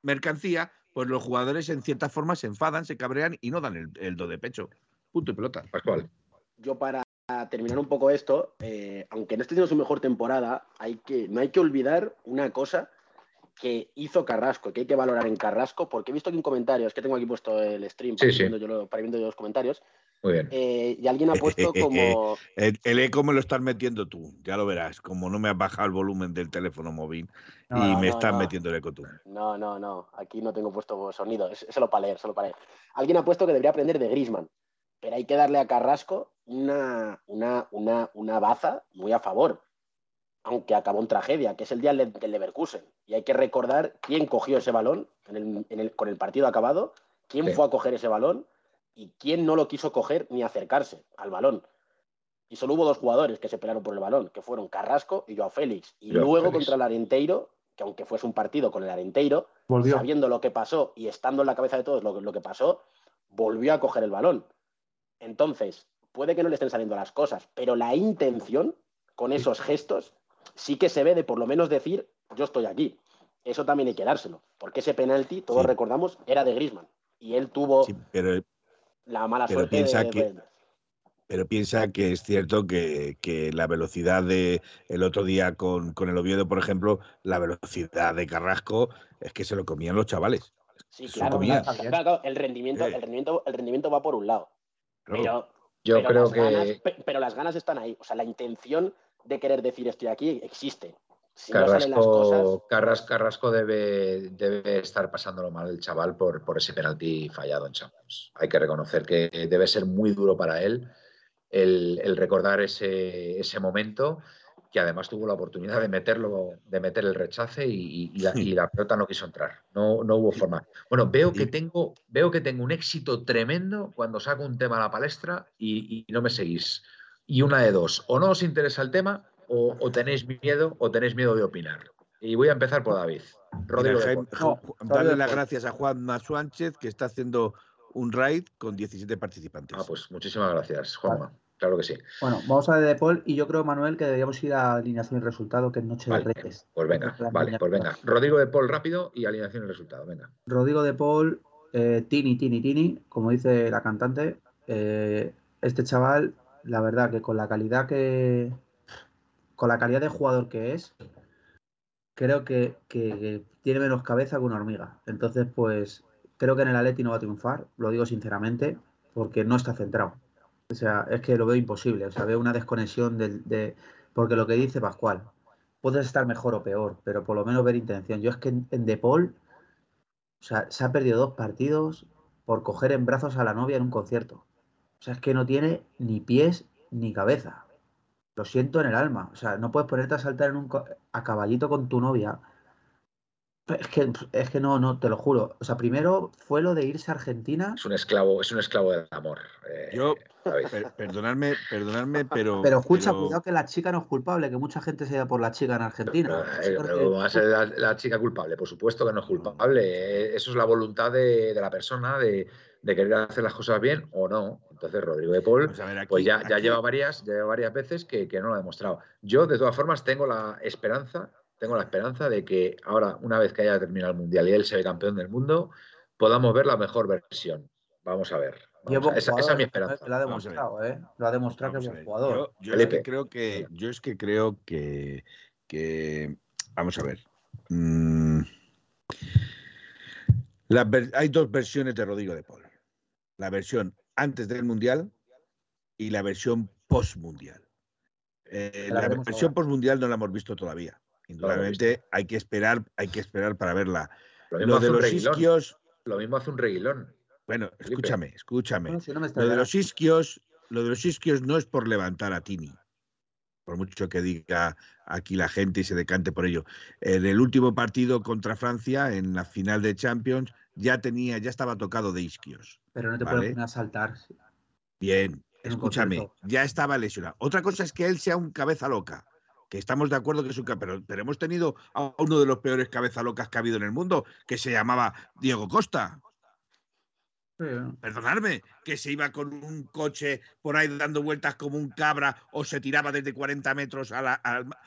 Mercancía, pues los jugadores en cierta forma se enfadan, se cabrean y no dan el, el do de pecho. Punto y pelota. Pascual. Yo para terminar un poco esto, eh, aunque no esté teniendo su mejor temporada, hay que, no hay que olvidar una cosa que hizo Carrasco, que hay que valorar en Carrasco, porque he visto aquí un comentario, es que tengo aquí puesto el stream para, Viendo yo, para viendo los comentarios. Muy bien. Eh, y alguien ha puesto como. el, eco me lo estás metiendo tú, ya lo verás. Como no me has bajado el volumen del teléfono móvil y me estás metiendo el eco tú. No, no, no. Aquí no tengo puesto sonido. Es, solo para leer, solo para leer. Alguien ha puesto que debería aprender de Grisman pero hay que darle a Carrasco una, una, una, una baza muy a favor, aunque acabó en tragedia, que es el día del, Leverkusen. Y hay que recordar quién cogió ese balón con el partido acabado, quién fue a coger ese balón y quién no lo quiso coger ni acercarse al balón. Y solo hubo dos jugadores que se pelearon por el balón, que fueron Carrasco y Joao Félix. Y luego contra el Arenteiro, que aunque fuese un partido con el Arenteiro, sabiendo lo que pasó y estando en la cabeza de todos lo que pasó, volvió a coger el balón. Entonces, puede que no le estén saliendo las cosas, pero la intención con esos gestos sí que se ve de por lo menos decir, yo estoy aquí. Eso también hay que dárselo, porque ese penalti, todos recordamos, era de Grisman. Y él tuvo la mala suerte piensa que, Pero piensa que es cierto que, la velocidad de el otro día con, el Oviedo, por ejemplo, la velocidad de Carrasco es que se lo comían los chavales. Sí, claro, el rendimiento, el rendimiento, el rendimiento va por un lado. Pero, yo creo que. pero las ganas están ahí. O sea, la intención de querer decir estoy aquí existe. Carrasco, Carrasco debe, debe estar pasándolo mal el chaval por, por ese penalti fallado en Champions. Hay que reconocer que debe ser muy duro para él el, recordar ese, ese momento que además tuvo la oportunidad de meterlo, de meter el rechace y, la, pelota no quiso entrar. No, no hubo forma. Bueno, veo que tengo, veo que tengo un éxito tremendo cuando saco un tema a la palestra y, no me seguís. Y una de dos, o no os interesa el tema, o, tenéis miedo, o tenéis miedo de opinar. Y voy a empezar por David. Rodrigo darle las gracias a Juan Sánchez, que está haciendo un raid con 17 participantes. Ah, pues muchísimas gracias, Juanma. Claro que sí. Bueno, vamos a ver de Paul y yo creo, Manuel, que deberíamos ir a alineación y resultado, que es Noche de Reyes. Pues venga, vale, pues venga. Rodrigo de Paul rápido y alineación y resultado, venga. Rodrigo de Paul, eh, Tini, Tini, Tini, como dice la cantante. Eh, este chaval, la verdad que con la calidad que. Con la calidad de jugador que es, creo que, que tiene menos cabeza que una hormiga. Entonces, pues, creo que en el Atleti no va a triunfar, lo digo sinceramente, porque no está centrado. O sea, es que lo veo imposible. O sea, veo una desconexión de, porque lo que dice Pascual, puedes estar mejor o peor, pero por lo menos ver intención. Yo es que en, en Paul, o sea, se ha perdido dos partidos por coger en brazos a la novia en un concierto. O sea, es que no tiene ni pies ni cabeza. Lo siento en el alma. O sea, no puedes ponerte a saltar en un a caballito con tu novia es que, es que no, no, te lo juro. O sea, primero fue lo de irse a Argentina. Es un esclavo, es un esclavo del amor. Eh, Yo, perdonadme, perdonadme, pero. Pero escucha, cuidado que la chica no es culpable, que mucha gente se da por la chica en Argentina. Pero, va a ser la, chica culpable, por supuesto que no es culpable. Eh, eso es la voluntad de, la persona de, querer hacer las cosas bien o no. Entonces, Rodrigo de Paul, pues, pues ya, ya lleva varias, ya lleva varias veces que, que no lo ha demostrado. Yo, de todas formas, tengo la esperanza tengo la esperanza de que ahora, una vez que haya terminado el Mundial y él se ve campeón del mundo, podamos ver la mejor versión. Vamos a ver. esa, es mi esperanza. Lo ha demostrado, ¿eh? Lo ha demostrado que es un jugador. Yo, es que creo que, yo es que creo que, vamos a ver. Mm, hay dos versiones de Rodrigo de Paul. La versión antes del Mundial y la versión post-Mundial. Eh, la, la versión post-mundial no la hemos visto todavía. Indudablemente hay que esperar, hay que esperar para verla. Lo, de los isquios. Lo mismo hace un reguilón. Bueno, escúchame, escúchame. lo de los isquios, lo de los isquios no es por levantar a Tini. Por mucho que diga aquí la gente y se decante por ello. En el último partido contra Francia, en la final de Champions, ya tenía, ya estaba tocado de isquios. Pero no te puedes poner a saltar. Bien, escúchame, ya estaba lesionado. Otra cosa es que él sea un cabeza loca que estamos de acuerdo que es un pero, pero hemos tenido a uno de los peores cabeza locas que ha habido en el mundo, que se llamaba Diego Costa. Perdonadme, que se iba con un coche por ahí dando vueltas como un cabra o se tiraba desde 40 metros a la.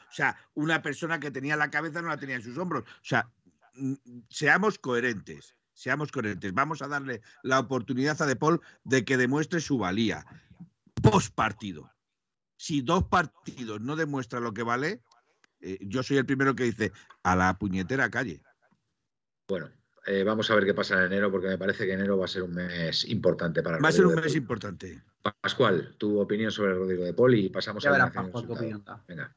o sea, una persona que tenía la cabeza no la tenía en sus hombros. O sea, seamos coherentes, seamos coherentes. Vamos a darle la oportunidad a De Paul de que demuestre su valía post partido si dos partidos no demuestran lo que vale, eh, yo soy el primero que dice a la puñetera calle. Bueno, eh, vamos a ver qué pasa en enero, porque me parece que enero va a ser un mes importante para Va a ser un mes importante. Pascual, tu opinión sobre Rodrigo de Poli y pasamos a la Venga.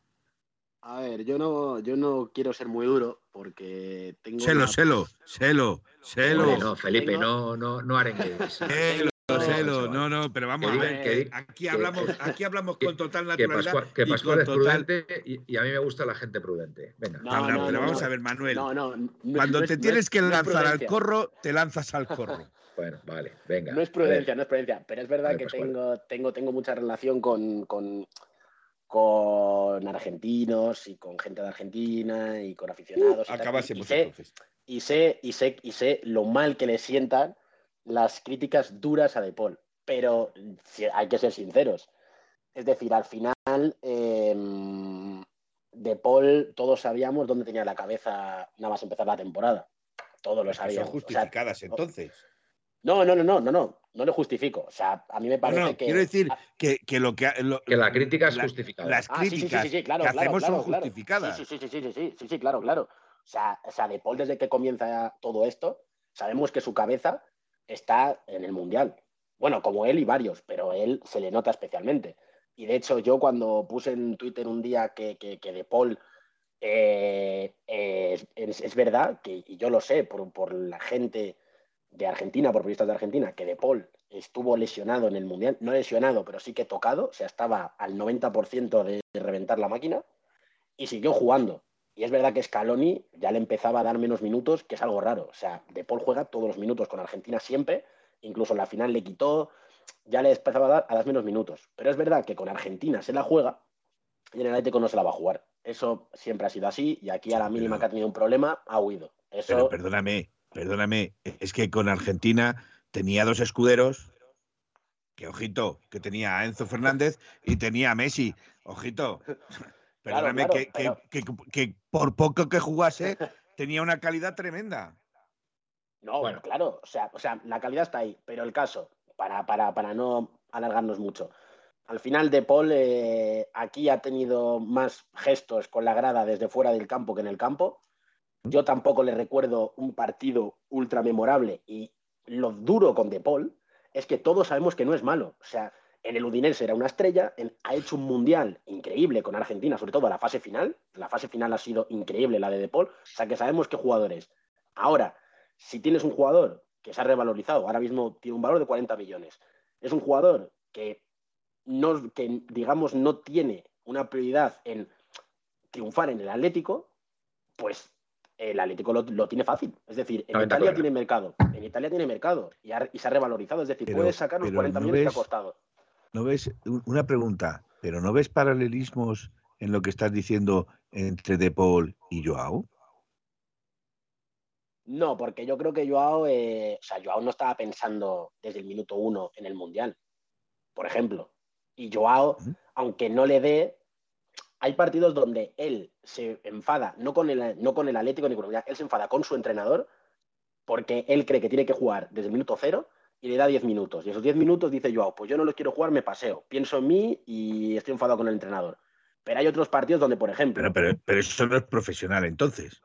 A ver, yo no, yo no quiero ser muy duro porque tengo. Selo, selo, selo, selo. no, Felipe, no, no, no arengues. No, no, pero vamos a ver. aquí, hablamos, aquí hablamos con total naturalidad. Que Pascual, es prudente y, a mí me gusta la gente prudente. Venga. pero vamos a ver, Manuel. Cuando te tienes que lanzar al corro, te lanzas al corro. bueno, vale, venga. No es prudencia, no es prudencia. Pero es verdad que tengo, tengo, tengo mucha relación con, con, con, argentinos y con gente de Argentina y con aficionados. Uh, y, sé, y, sé, y sé lo mal que le sientan las críticas duras a De Paul, pero hay que ser sinceros. Es decir, al final, em, De Paul, todos sabíamos dónde tenía la cabeza nada más empezar la temporada. Todos lo sabíamos. Son justificadas entonces. No, no, no, no, no, no, no lo justifico. O sea, a mí me parece que. Quiero decir que, lo que. que la crítica es justificada. Las críticas que hacemos son justificadas. Sí, sí, sí, sí, sí, sí, sí, claro, claro. O sea, o sea, De Paul, desde que comienza todo esto, sabemos que su cabeza está en el Mundial. Bueno, como él y varios, pero él se le nota especialmente. Y de hecho, yo cuando puse en Twitter un día que, De Paul eh, es, verdad, que, y yo lo sé por, la gente de Argentina, por periodistas de Argentina, que De Paul estuvo lesionado en el Mundial, no lesionado, pero sí que tocado, o sea, estaba al 90% de reventar la máquina. y siguió jugando. Y es verdad que Scaloni ya le empezaba a dar menos minutos, que es algo raro. O sea, De Paul juega todos los minutos con Argentina siempre, incluso en la final le quitó, ya le empezaba a dar, a dar menos minutos. Pero es verdad que con Argentina se la juega y en el Atlético no se la va a jugar. Eso siempre ha sido así y aquí a la mínima que ha tenido un problema ha huido. Eso... Pero perdóname, perdóname, es que con Argentina tenía dos escuderos, que ojito, que tenía a Enzo Fernández y tenía a Messi. Ojito, perdóname, que, por poco que jugase tenía una calidad tremenda. No, bueno, claro, o sea, o sea, la calidad está ahí, pero el caso, para, para, para no alargarnos mucho, al final De Paul eh, aquí ha tenido más gestos con la grada desde fuera del campo que en el campo. Yo tampoco le recuerdo un partido ultra memorable y lo duro con De Paul es que todos sabemos que no es malo. O sea, en el Udinese era una estrella, ha hecho un mundial increíble con Argentina, sobre todo a la fase final. La fase final ha sido increíble la de De Paul. O sea, que sabemos qué jugadores. Ahora, si tienes un jugador que se ha revalorizado, ahora mismo tiene un valor de 40 millones, es un jugador que no, que digamos no tiene una prioridad en triunfar en el Atlético, pues el Atlético lo, tiene fácil. Es decir, en Italia tiene mercado. En Italia tiene mercado y, se ha revalorizado. Es decir, puedes sacar los 40 millones que ha costado. ¿No ves una pregunta? ¿Pero no ves paralelismos en lo que estás diciendo entre De Paul y Joao? No, porque yo creo que Joao, eh, o sea, Joao no estaba pensando desde el minuto uno en el Mundial, por ejemplo. Y Joao, aunque no le dé, hay partidos donde él se enfada, no con el, no con el Atlético ni con el él se enfada con su entrenador porque él cree que tiene que jugar desde el minuto cero y le da 10 minutos. Y esos 10 minutos dice Joao, pues yo no los quiero jugar, me paseo, pienso en mí y estoy enfadado con el entrenador. Pero hay otros partidos donde, por ejemplo... Pero, pero, eso no es profesional entonces.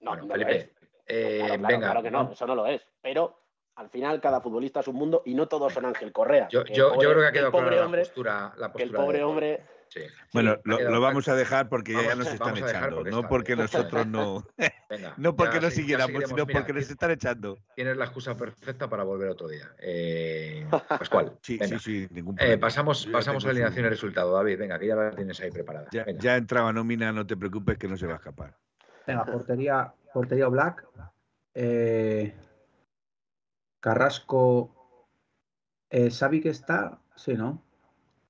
No, no Felipe, eh, venga, claro que no, eso no lo es. Pero al final cada futbolista es un mundo y no todos son Ángel Correa. Yo, creo que ha quedado clara la postura, la el pobre hombre. Bueno, lo, vamos a dejar porque ya nos están echando, no porque nosotros no, no porque no siguiéramos, sino porque nos están echando. Tienes la excusa perfecta para volver otro día. Eh, Pascual. sí, sí, sí, ningún eh, problema. pasamos pasamos a la alineación y resultado, David. Venga, que ya la tienes ahí preparada. Ya, ya, entraba nómina, no te preocupes que no se va a escapar. Venga, portería, portería Black. Eh, Carrasco, eh, ¿Sabi que está? Sí, ¿no?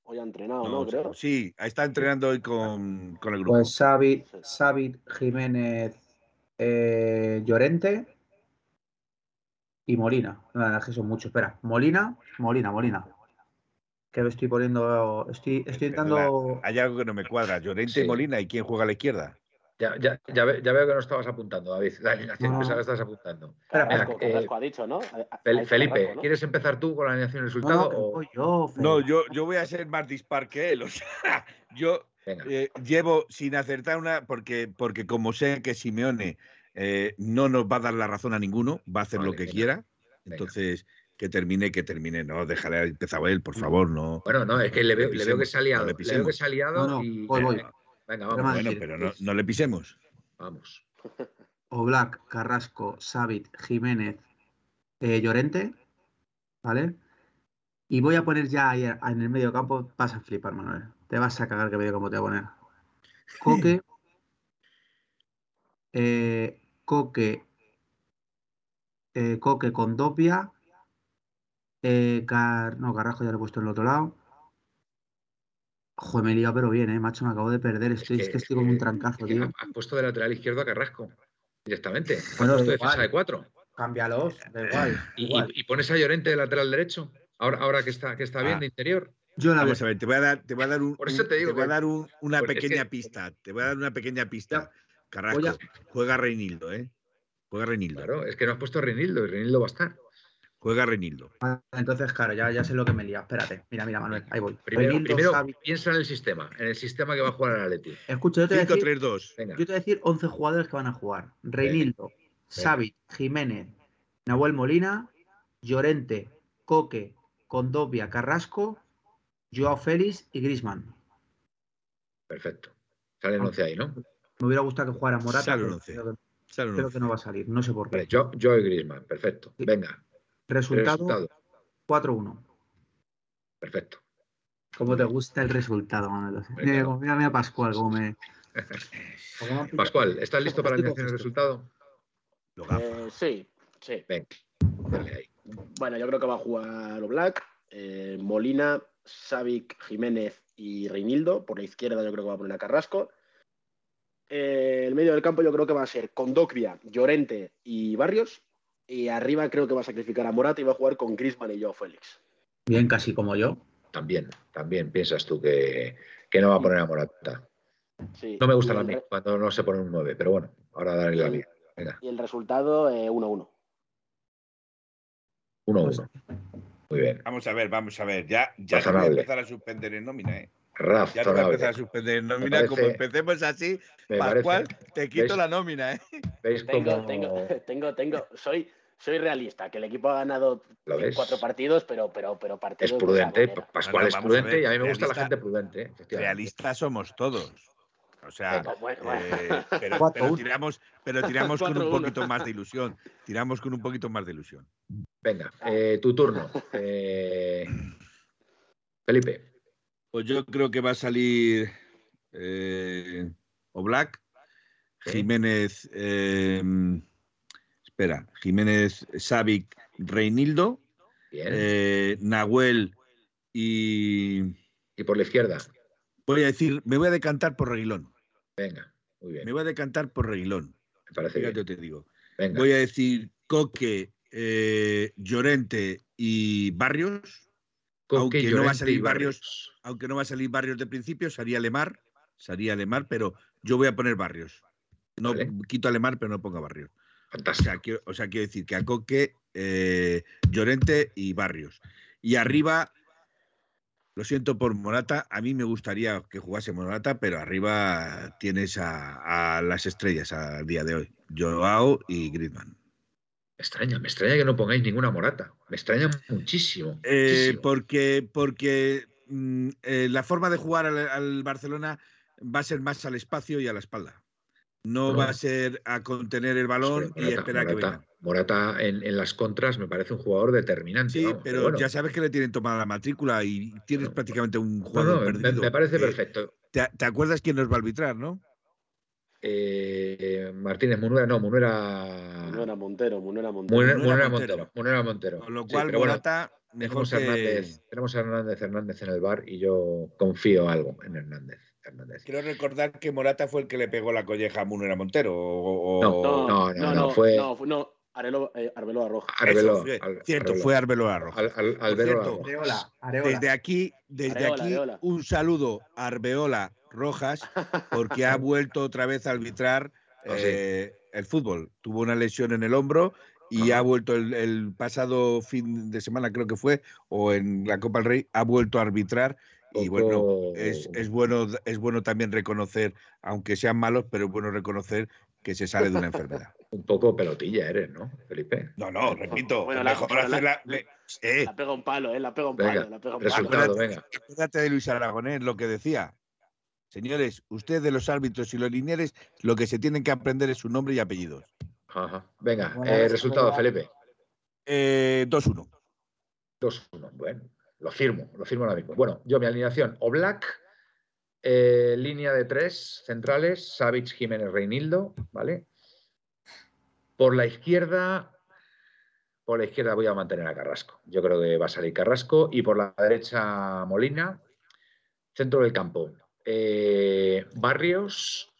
Hoy ha entrenado, ¿no? Creo. Sí, está entrenando hoy con, el grupo. Pues Xavi, Jiménez, eh, Llorente y Molina. No, es que son muchos. Espera, Molina, Molina, Molina. Que me estoy poniendo. Estoy, estoy intentando. Hay algo que no me cuadra. Llorente y Molina. ¿Y quién juega a la izquierda? Ya, ya, ya, veo que no estabas apuntando, David. La alineación no. que estás apuntando. Carrasco, eh, ha dicho, ¿no? Felipe, ¿quieres empezar tú con la alineación y resultado? No, yo, no yo, yo voy a ser más dispar que él. O sea, yo eh, llevo sin acertar una, porque, porque como sé que Simeone eh, no nos va a dar la razón a ninguno, va a hacer lo que quiera. Entonces, que termine, que termine. No, dejaré empezado él, por favor, no. Bueno, no, es que le veo, le veo que se ha liado. le veo que se ha liado y. Voy, voy. Venga, vamos. Bueno, pero no, le pisemos. Vamos. Oblak, Carrasco, Savit, Jiménez, eh, Llorente, ¿vale? Y voy a poner ya ahí en el medio campo, vas a flipar, Manuel. Te vas a cagar que medio campo te voy a poner. Coque, eh, Coque, eh, Coque con Dopia, Car... no, Carrasco ya lo he puesto en el otro lado. Joder, me he liado, pero bien, ¿eh? Macho, me acabo de perder. Estoy, es que, estoy como un trancazo, tío. Has puesto de lateral izquierdo a Carrasco, directamente. Bueno, puesto de defensa de cuatro. Cámbialos, da igual. ¿Y, pones a Llorente de lateral derecho? Ahora, ahora que está, que está bien ah. de interior. Yo la Vamos a ver, te voy a dar, te voy a dar un, Por eso te, digo te voy a dar una pequeña pista. Te voy a dar una pequeña pista. Carrasco, juega Reinildo, ¿eh? Juega Reinildo. Claro, es que no has puesto a Reinildo y Reinildo va a estar. Juega Renildo. entonces, claro, ya, ya sé lo que me lía. Espérate, mira, mira, Manuel, ahí voy. Primero, piensa en el sistema, en el sistema que va a jugar el Atleti. Escucha, yo te, voy a decir, 2. yo te voy a decir 11 jugadores que van a jugar. Reinildo, Xavi, Jiménez, Nahuel Molina, Llorente, Coque, Condovia, Carrasco, Joao Félix y Grisman. Perfecto. Sale el 11 ahí, ¿no? Me hubiera gustado que jugara Morata. Sale el 11. Creo, que no va a salir, no sé por qué. yo, yo y Grisman, perfecto. Venga. Resultado, 4-1. Perfecto. ¿Cómo te gusta el resultado, Manuel? Mira, mira, Pascual, cómo me, Pascual, ¿estás listo para la del resultado? Eh, sí, sí. Venga, dale ahí. Bueno, yo creo que va a jugar Black, eh, Molina, Savic, Jiménez y Reinildo. Por la izquierda yo creo que va a poner a Carrasco. Eh, el medio del campo yo creo que va a ser Condocvia, Llorente y Barrios. Y arriba creo que va a sacrificar a Morata y va a jugar con Grisman y Joe Félix. Bien, casi como yo. También, también piensas tú que, no va a poner a Morata. no me gusta la mí cuando no se pone un 9, pero bueno, ahora daré la vida. Y el resultado 1-1. 1-1. Muy bien. Vamos a ver, vamos a ver. Ya, ya se va a empezar a suspender en nómina, ¿eh? Ya te va a empezar a suspender en nómina. como empecemos así, Pascual, te quito la nómina, ¿eh? ¿Veis tengo, tengo, tengo, tengo, soy, soy realista, que el equipo ha ganado cuatro partidos, pero, pero, pero partidos. Es prudente, Pascual es prudente y a mí me gusta la gente prudente. Realistas somos todos. O sea, eh, pero, tiramos, pero tiramos con un poquito más de ilusión. Tiramos con un poquito más de ilusión. Venga, eh, tu turno. Eh, Felipe. Pues yo creo que va a salir Oblak, Jiménez, espera, Jiménez Savic Reinildo, Nahuel y... Y por la izquierda. Voy a decir, me voy a decantar por Reguilón. Venga, muy bien. Me voy a decantar por Reguilón. Me parece bien. Yo te digo. Voy a decir Coque, eh, Llorente y Barrios. Aunque no va a salir Barrios, aunque no va a salir Barrios de principio, sería Lemar, sería Lemar, pero yo voy a poner Barrios. No quito a Lemar, pero no pongo Barrios. Fantástico. O sea, quiero, decir que a Coque, eh, Llorente y Barrios. Y arriba lo siento por Morata, a mí me gustaría que jugase Morata, pero arriba tienes a, las estrellas a día de hoy, Joao y Griezmann. Me extraña, me extraña que no pongáis ninguna Morata, me extraña muchísimo. Eh, porque porque mm, eh, la forma de jugar al Barcelona va a ser más al espacio y a la espalda no va a ser a contener el balón y esperar que venga. Morata en, las contras me parece un jugador determinante. Sí, pero, ya sabes que le tienen tomada la matrícula y tienes prácticamente un jugador perdido. Me, parece perfecto. Te, acuerdas quién nos va a arbitrar, no? Eh, Martínez Munera, no, Munera. Munera Montero, Munera Montero. Munera, Montero. Munera Montero. Con lo cual, Morata. mejor tenemos, tenemos a Hernández Hernández en el bar y yo confío algo en Hernández. Quiero recordar que Morata fue el que le pegó la colleja a Munera Montero. No, no, no, no, fue. No, no, eh, Arbeloa Roja. cierto, fue Arbeloa Roja. Desde aquí, desde aquí un saludo a Arbeola Rojas, porque ha vuelto otra vez a arbitrar ah, eh, el fútbol. Tuvo una lesión en el hombro y ha vuelto el, pasado fin de semana, creo que fue, o en la Copa del Rey, ha vuelto a arbitrar y bueno, es, bueno, es bueno también reconocer, aunque sean malos, pero es bueno reconocer que se sale de una enfermedad. un poco pelotilla eres, ¿no, Felipe? No, no, repito. Bueno, la, la, eh. la, pega un palo, ¿eh? La pega un palo. la pega un resultado, venga. Acuérdate de Luis Aragonés, lo que decía. Señores, ustedes de los árbitros y los lineares, lo que se tienen que aprender es su nombre y apellidos. Ajá. Venga, eh, resultado, Felipe. Eh, 2-1. 2-1, bueno. Lo firmo, lo firmo ahora mismo. Bueno, yo mi alineación, Oblak, eh, línea de tres centrales, Savic, Jiménez, Reinildo, ¿vale? Por la izquierda, por la izquierda voy a mantener a Carrasco. Yo creo que va a salir Carrasco. Y por la derecha, Molina. Centro del campo. Eh, Barrios,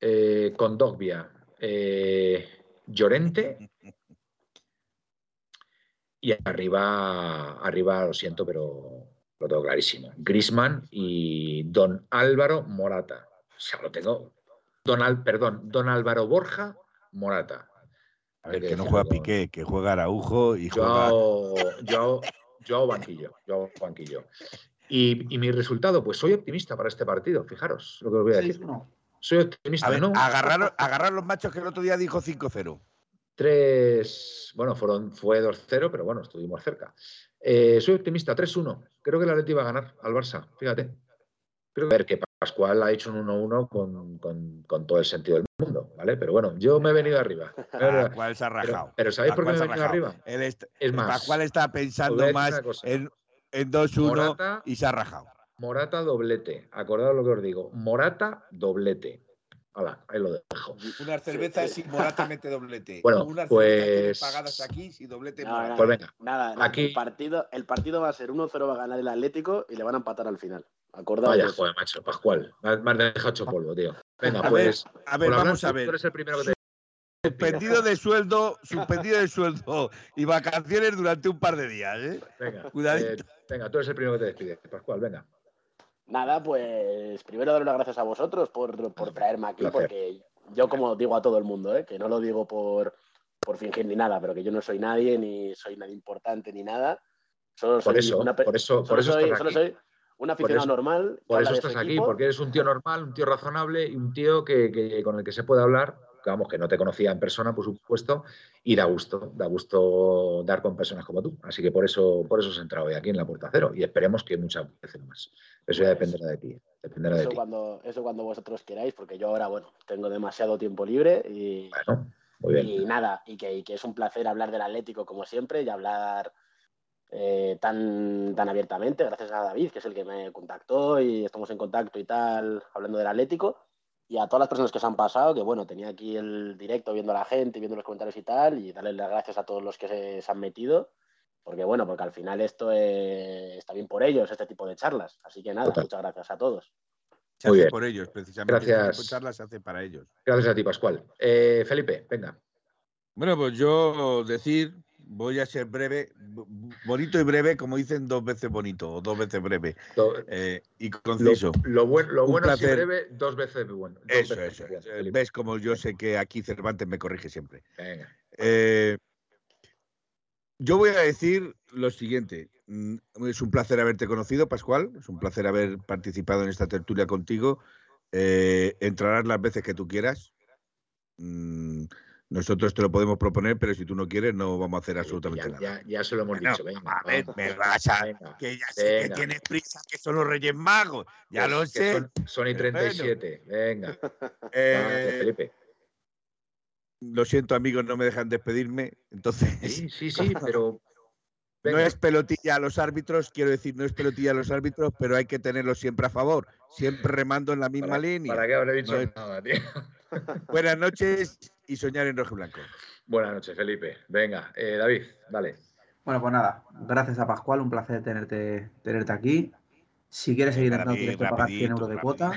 eh, Condogbia, eh, Llorente y arriba, arriba lo siento, pero lo tengo clarísimo. Grisman y Don Álvaro Morata. O sea, lo tengo. Don perdón, Don Álvaro Borja Morata. A ver, que, no juega Piqué, que juega Araujo y yo, Yo, yo banquillo, yo banquillo. Y, mi resultado, pues soy optimista para este partido, fijaros lo que os voy a decir. Soy optimista. A ¿no? agarrar, agarrar los machos que el otro día dijo 5-0. Tres, bueno, fueron, fue 2-0, pero bueno, estuvimos cerca. Eh, soy optimista, 3-1. Creo que la Leti va a ganar al Barça, fíjate. Creo que, ver que Pascual ha hecho un 1-1 con, con, todo el sentido del mundo, ¿vale? Pero bueno, yo me he venido arriba. Pascual se ha rajado. Pero, ¿sabéis por qué me he venido arriba? es más, Pascual está pensando más en, en 2-1 y se ha rajado. Morata doblete. Acordaos lo que os digo. Morata doblete. Hola, ahí lo dejo. Unas cervezas y Morata mete doblete. Bueno, Unas pues. pagadas aquí y doblete No, no, Pues venga. Nada, Aquí- el, partido, el partido va a ser 1-0 va a ganar el Atlético y le van a empatar al final. Acordaos. Vaya, joder, macho, Pascual. Me has dejado hecho polvo, tío. Venga, A ver, pues. a ver, vamos a ver. Tú eres el primero que te. Suspendido de sueldo, suspendido de sueldo y vacaciones durante un par de días, ¿eh? Venga, Cuidadito. eh, venga, tú eres el primero que te despides, Pascual, venga. Nada, pues primero dar las gracias a vosotros por, por traerme aquí, porque yo como digo a todo el mundo, ¿eh? que no lo digo por, por fingir ni nada, pero que yo no soy nadie, ni soy nadie importante, ni nada. Solo Por soy eso, una por eso, por eso soy, solo soy un aficionado eso- normal. Por eso estás aquí, equipo. porque eres un tío normal, un tío razonable y un tío que, que- con el que se puede hablar, vamos, que no te conocía en persona, por supuesto, y da gusto, da gusto dar con personas como tú. Así que por eso, por eso has entrado hoy aquí en la Puerta Cero y esperemos que muchas veces más. Eso ya dependerá de ti, dependerá de Eso ti. cuando, eso cuando vosotros queráis, porque yo ahora, bueno, tengo demasiado tiempo libre y, Bueno, muy bien. y nada, y que, y que es un placer hablar del Atlético como siempre y hablar eh, tan, tan abiertamente, gracias a David, que es el que me contactó y estamos en contacto y tal, hablando del Atlético. Y a todas las personas que se han pasado, que bueno, tenía aquí el directo viendo a la gente, viendo los comentarios y tal, y darles las gracias a todos los que se, se han metido, porque bueno, porque al final esto eh, está bien por ellos, este tipo de charlas. Así que nada, Total. muchas gracias a todos. Se Muy hace bien. por ellos, precisamente. Gracias. Este tipo de charlas se hace para ellos. Gracias a ti, Pascual. Eh, Felipe, venga. Bueno, pues yo decir, voy a ser breve, bo- bonito y breve, como dicen dos veces bonito o dos veces breve Lo, eh, y lo- conciso. lo buen- lo Un bueno es placer. breve, dos veces bueno. dos Eso, veces eso. bien. Ves como yo sé que aquí Cervantes me corrige siempre. Venga. Eh, yo voy a decir lo siguiente. Mm, Es un placer haberte conocido, Pascual. Es un placer haber participado en esta tertulia contigo. Eh, entrarás las veces que tú quieras. Mm, nosotros te lo podemos proponer, pero si tú no quieres, no vamos a hacer absolutamente ya, nada. ya, ya se lo hemos Bueno, dicho. Venga, a ver, me vas a- Venga. Que ya sé que tienes prisa, que son los Reyes Magos. Ya Pues lo sé. Son, son y Pero bueno. 37. Venga. Eh, Felipe. lo siento, amigos, no me dejan despedirme. Entonces, Sí, sí, sí, pero. No es pelotilla a los árbitros, quiero decir, no es pelotilla a los árbitros, pero hay que tenerlos siempre a favor, siempre remando en la misma ¿Para, línea. ¿Para qué habré dicho No es- nada, tío? Buenas noches y soñar en rojo y blanco. Buenas noches, Felipe. Venga, eh, David, dale. Bueno, pues nada, gracias a Pascual, un placer tenerte, tenerte aquí. Si quieres seguir Venga, entrando, tienes que pagar 100 euros de cuota.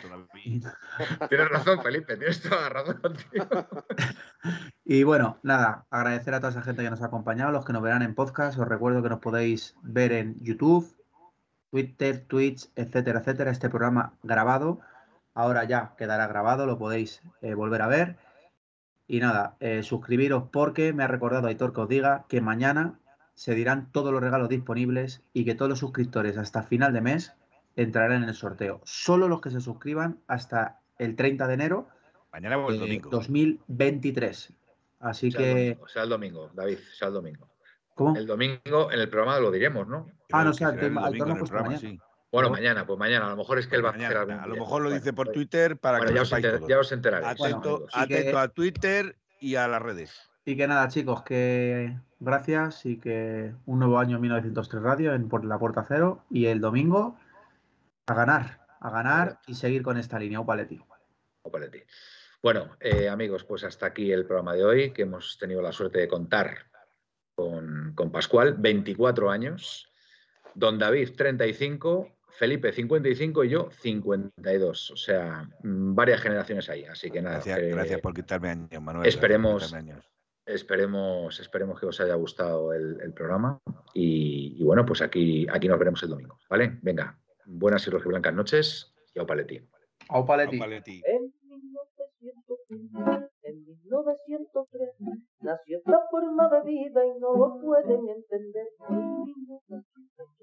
Tienes razón, Felipe, tienes toda la razón, tío. Y bueno, nada, agradecer a toda esa gente que nos ha acompañado, los que nos verán en podcast. Os recuerdo que nos podéis ver en YouTube, Twitter, Twitch, etcétera, etcétera. Este programa grabado, ahora ya quedará grabado, lo podéis eh, volver a ver. Y nada, eh, suscribiros porque me ha recordado Aitor que os diga que mañana se dirán todos los regalos disponibles y que todos los suscriptores hasta final de mes entrarán en el sorteo. Solo los que se suscriban hasta el 30 de enero Mañana de domingo. 2023. Así Sea que... domingo, sea el domingo, David, sea el domingo. ¿Cómo? El domingo en el programa lo diremos, ¿no? Ah, no, o sea, el tema- domingo el programa, sí. Bueno, No. mañana, pues mañana. A lo mejor es que él va a hacer algún A lo mejor lo Bueno, dice por pues- Twitter para Bueno, que ya, os enter- ya os enteraréis. Atento, que- atento a Twitter y a las redes. Y que nada, chicos, que gracias y que un nuevo año en 1903 Radio en por la Puerta Cero y el domingo a ganar, a ganar y seguir con esta línea, Opaletti. O para ti. Bueno, eh, amigos, pues hasta aquí el programa de hoy, que hemos tenido la suerte de contar con, con Pascual, 24 años, Don David, 35, Felipe, 55 y yo, 52. O sea, mm, varias generaciones ahí. Así que nada, Gracias, eh, gracias por quitarme años, Manuel. esperemos- quitarme años. esperemos, esperemos que os haya gustado el, el programa. Y, y bueno, pues aquí, aquí nos veremos el domingo. ¿Vale? Venga, buenas y rojiblancas noches y a Paletti. Opaletti. Paletti. En 1903, en 1903, nació esta forma de vida y no lo pueden entender. En 1903,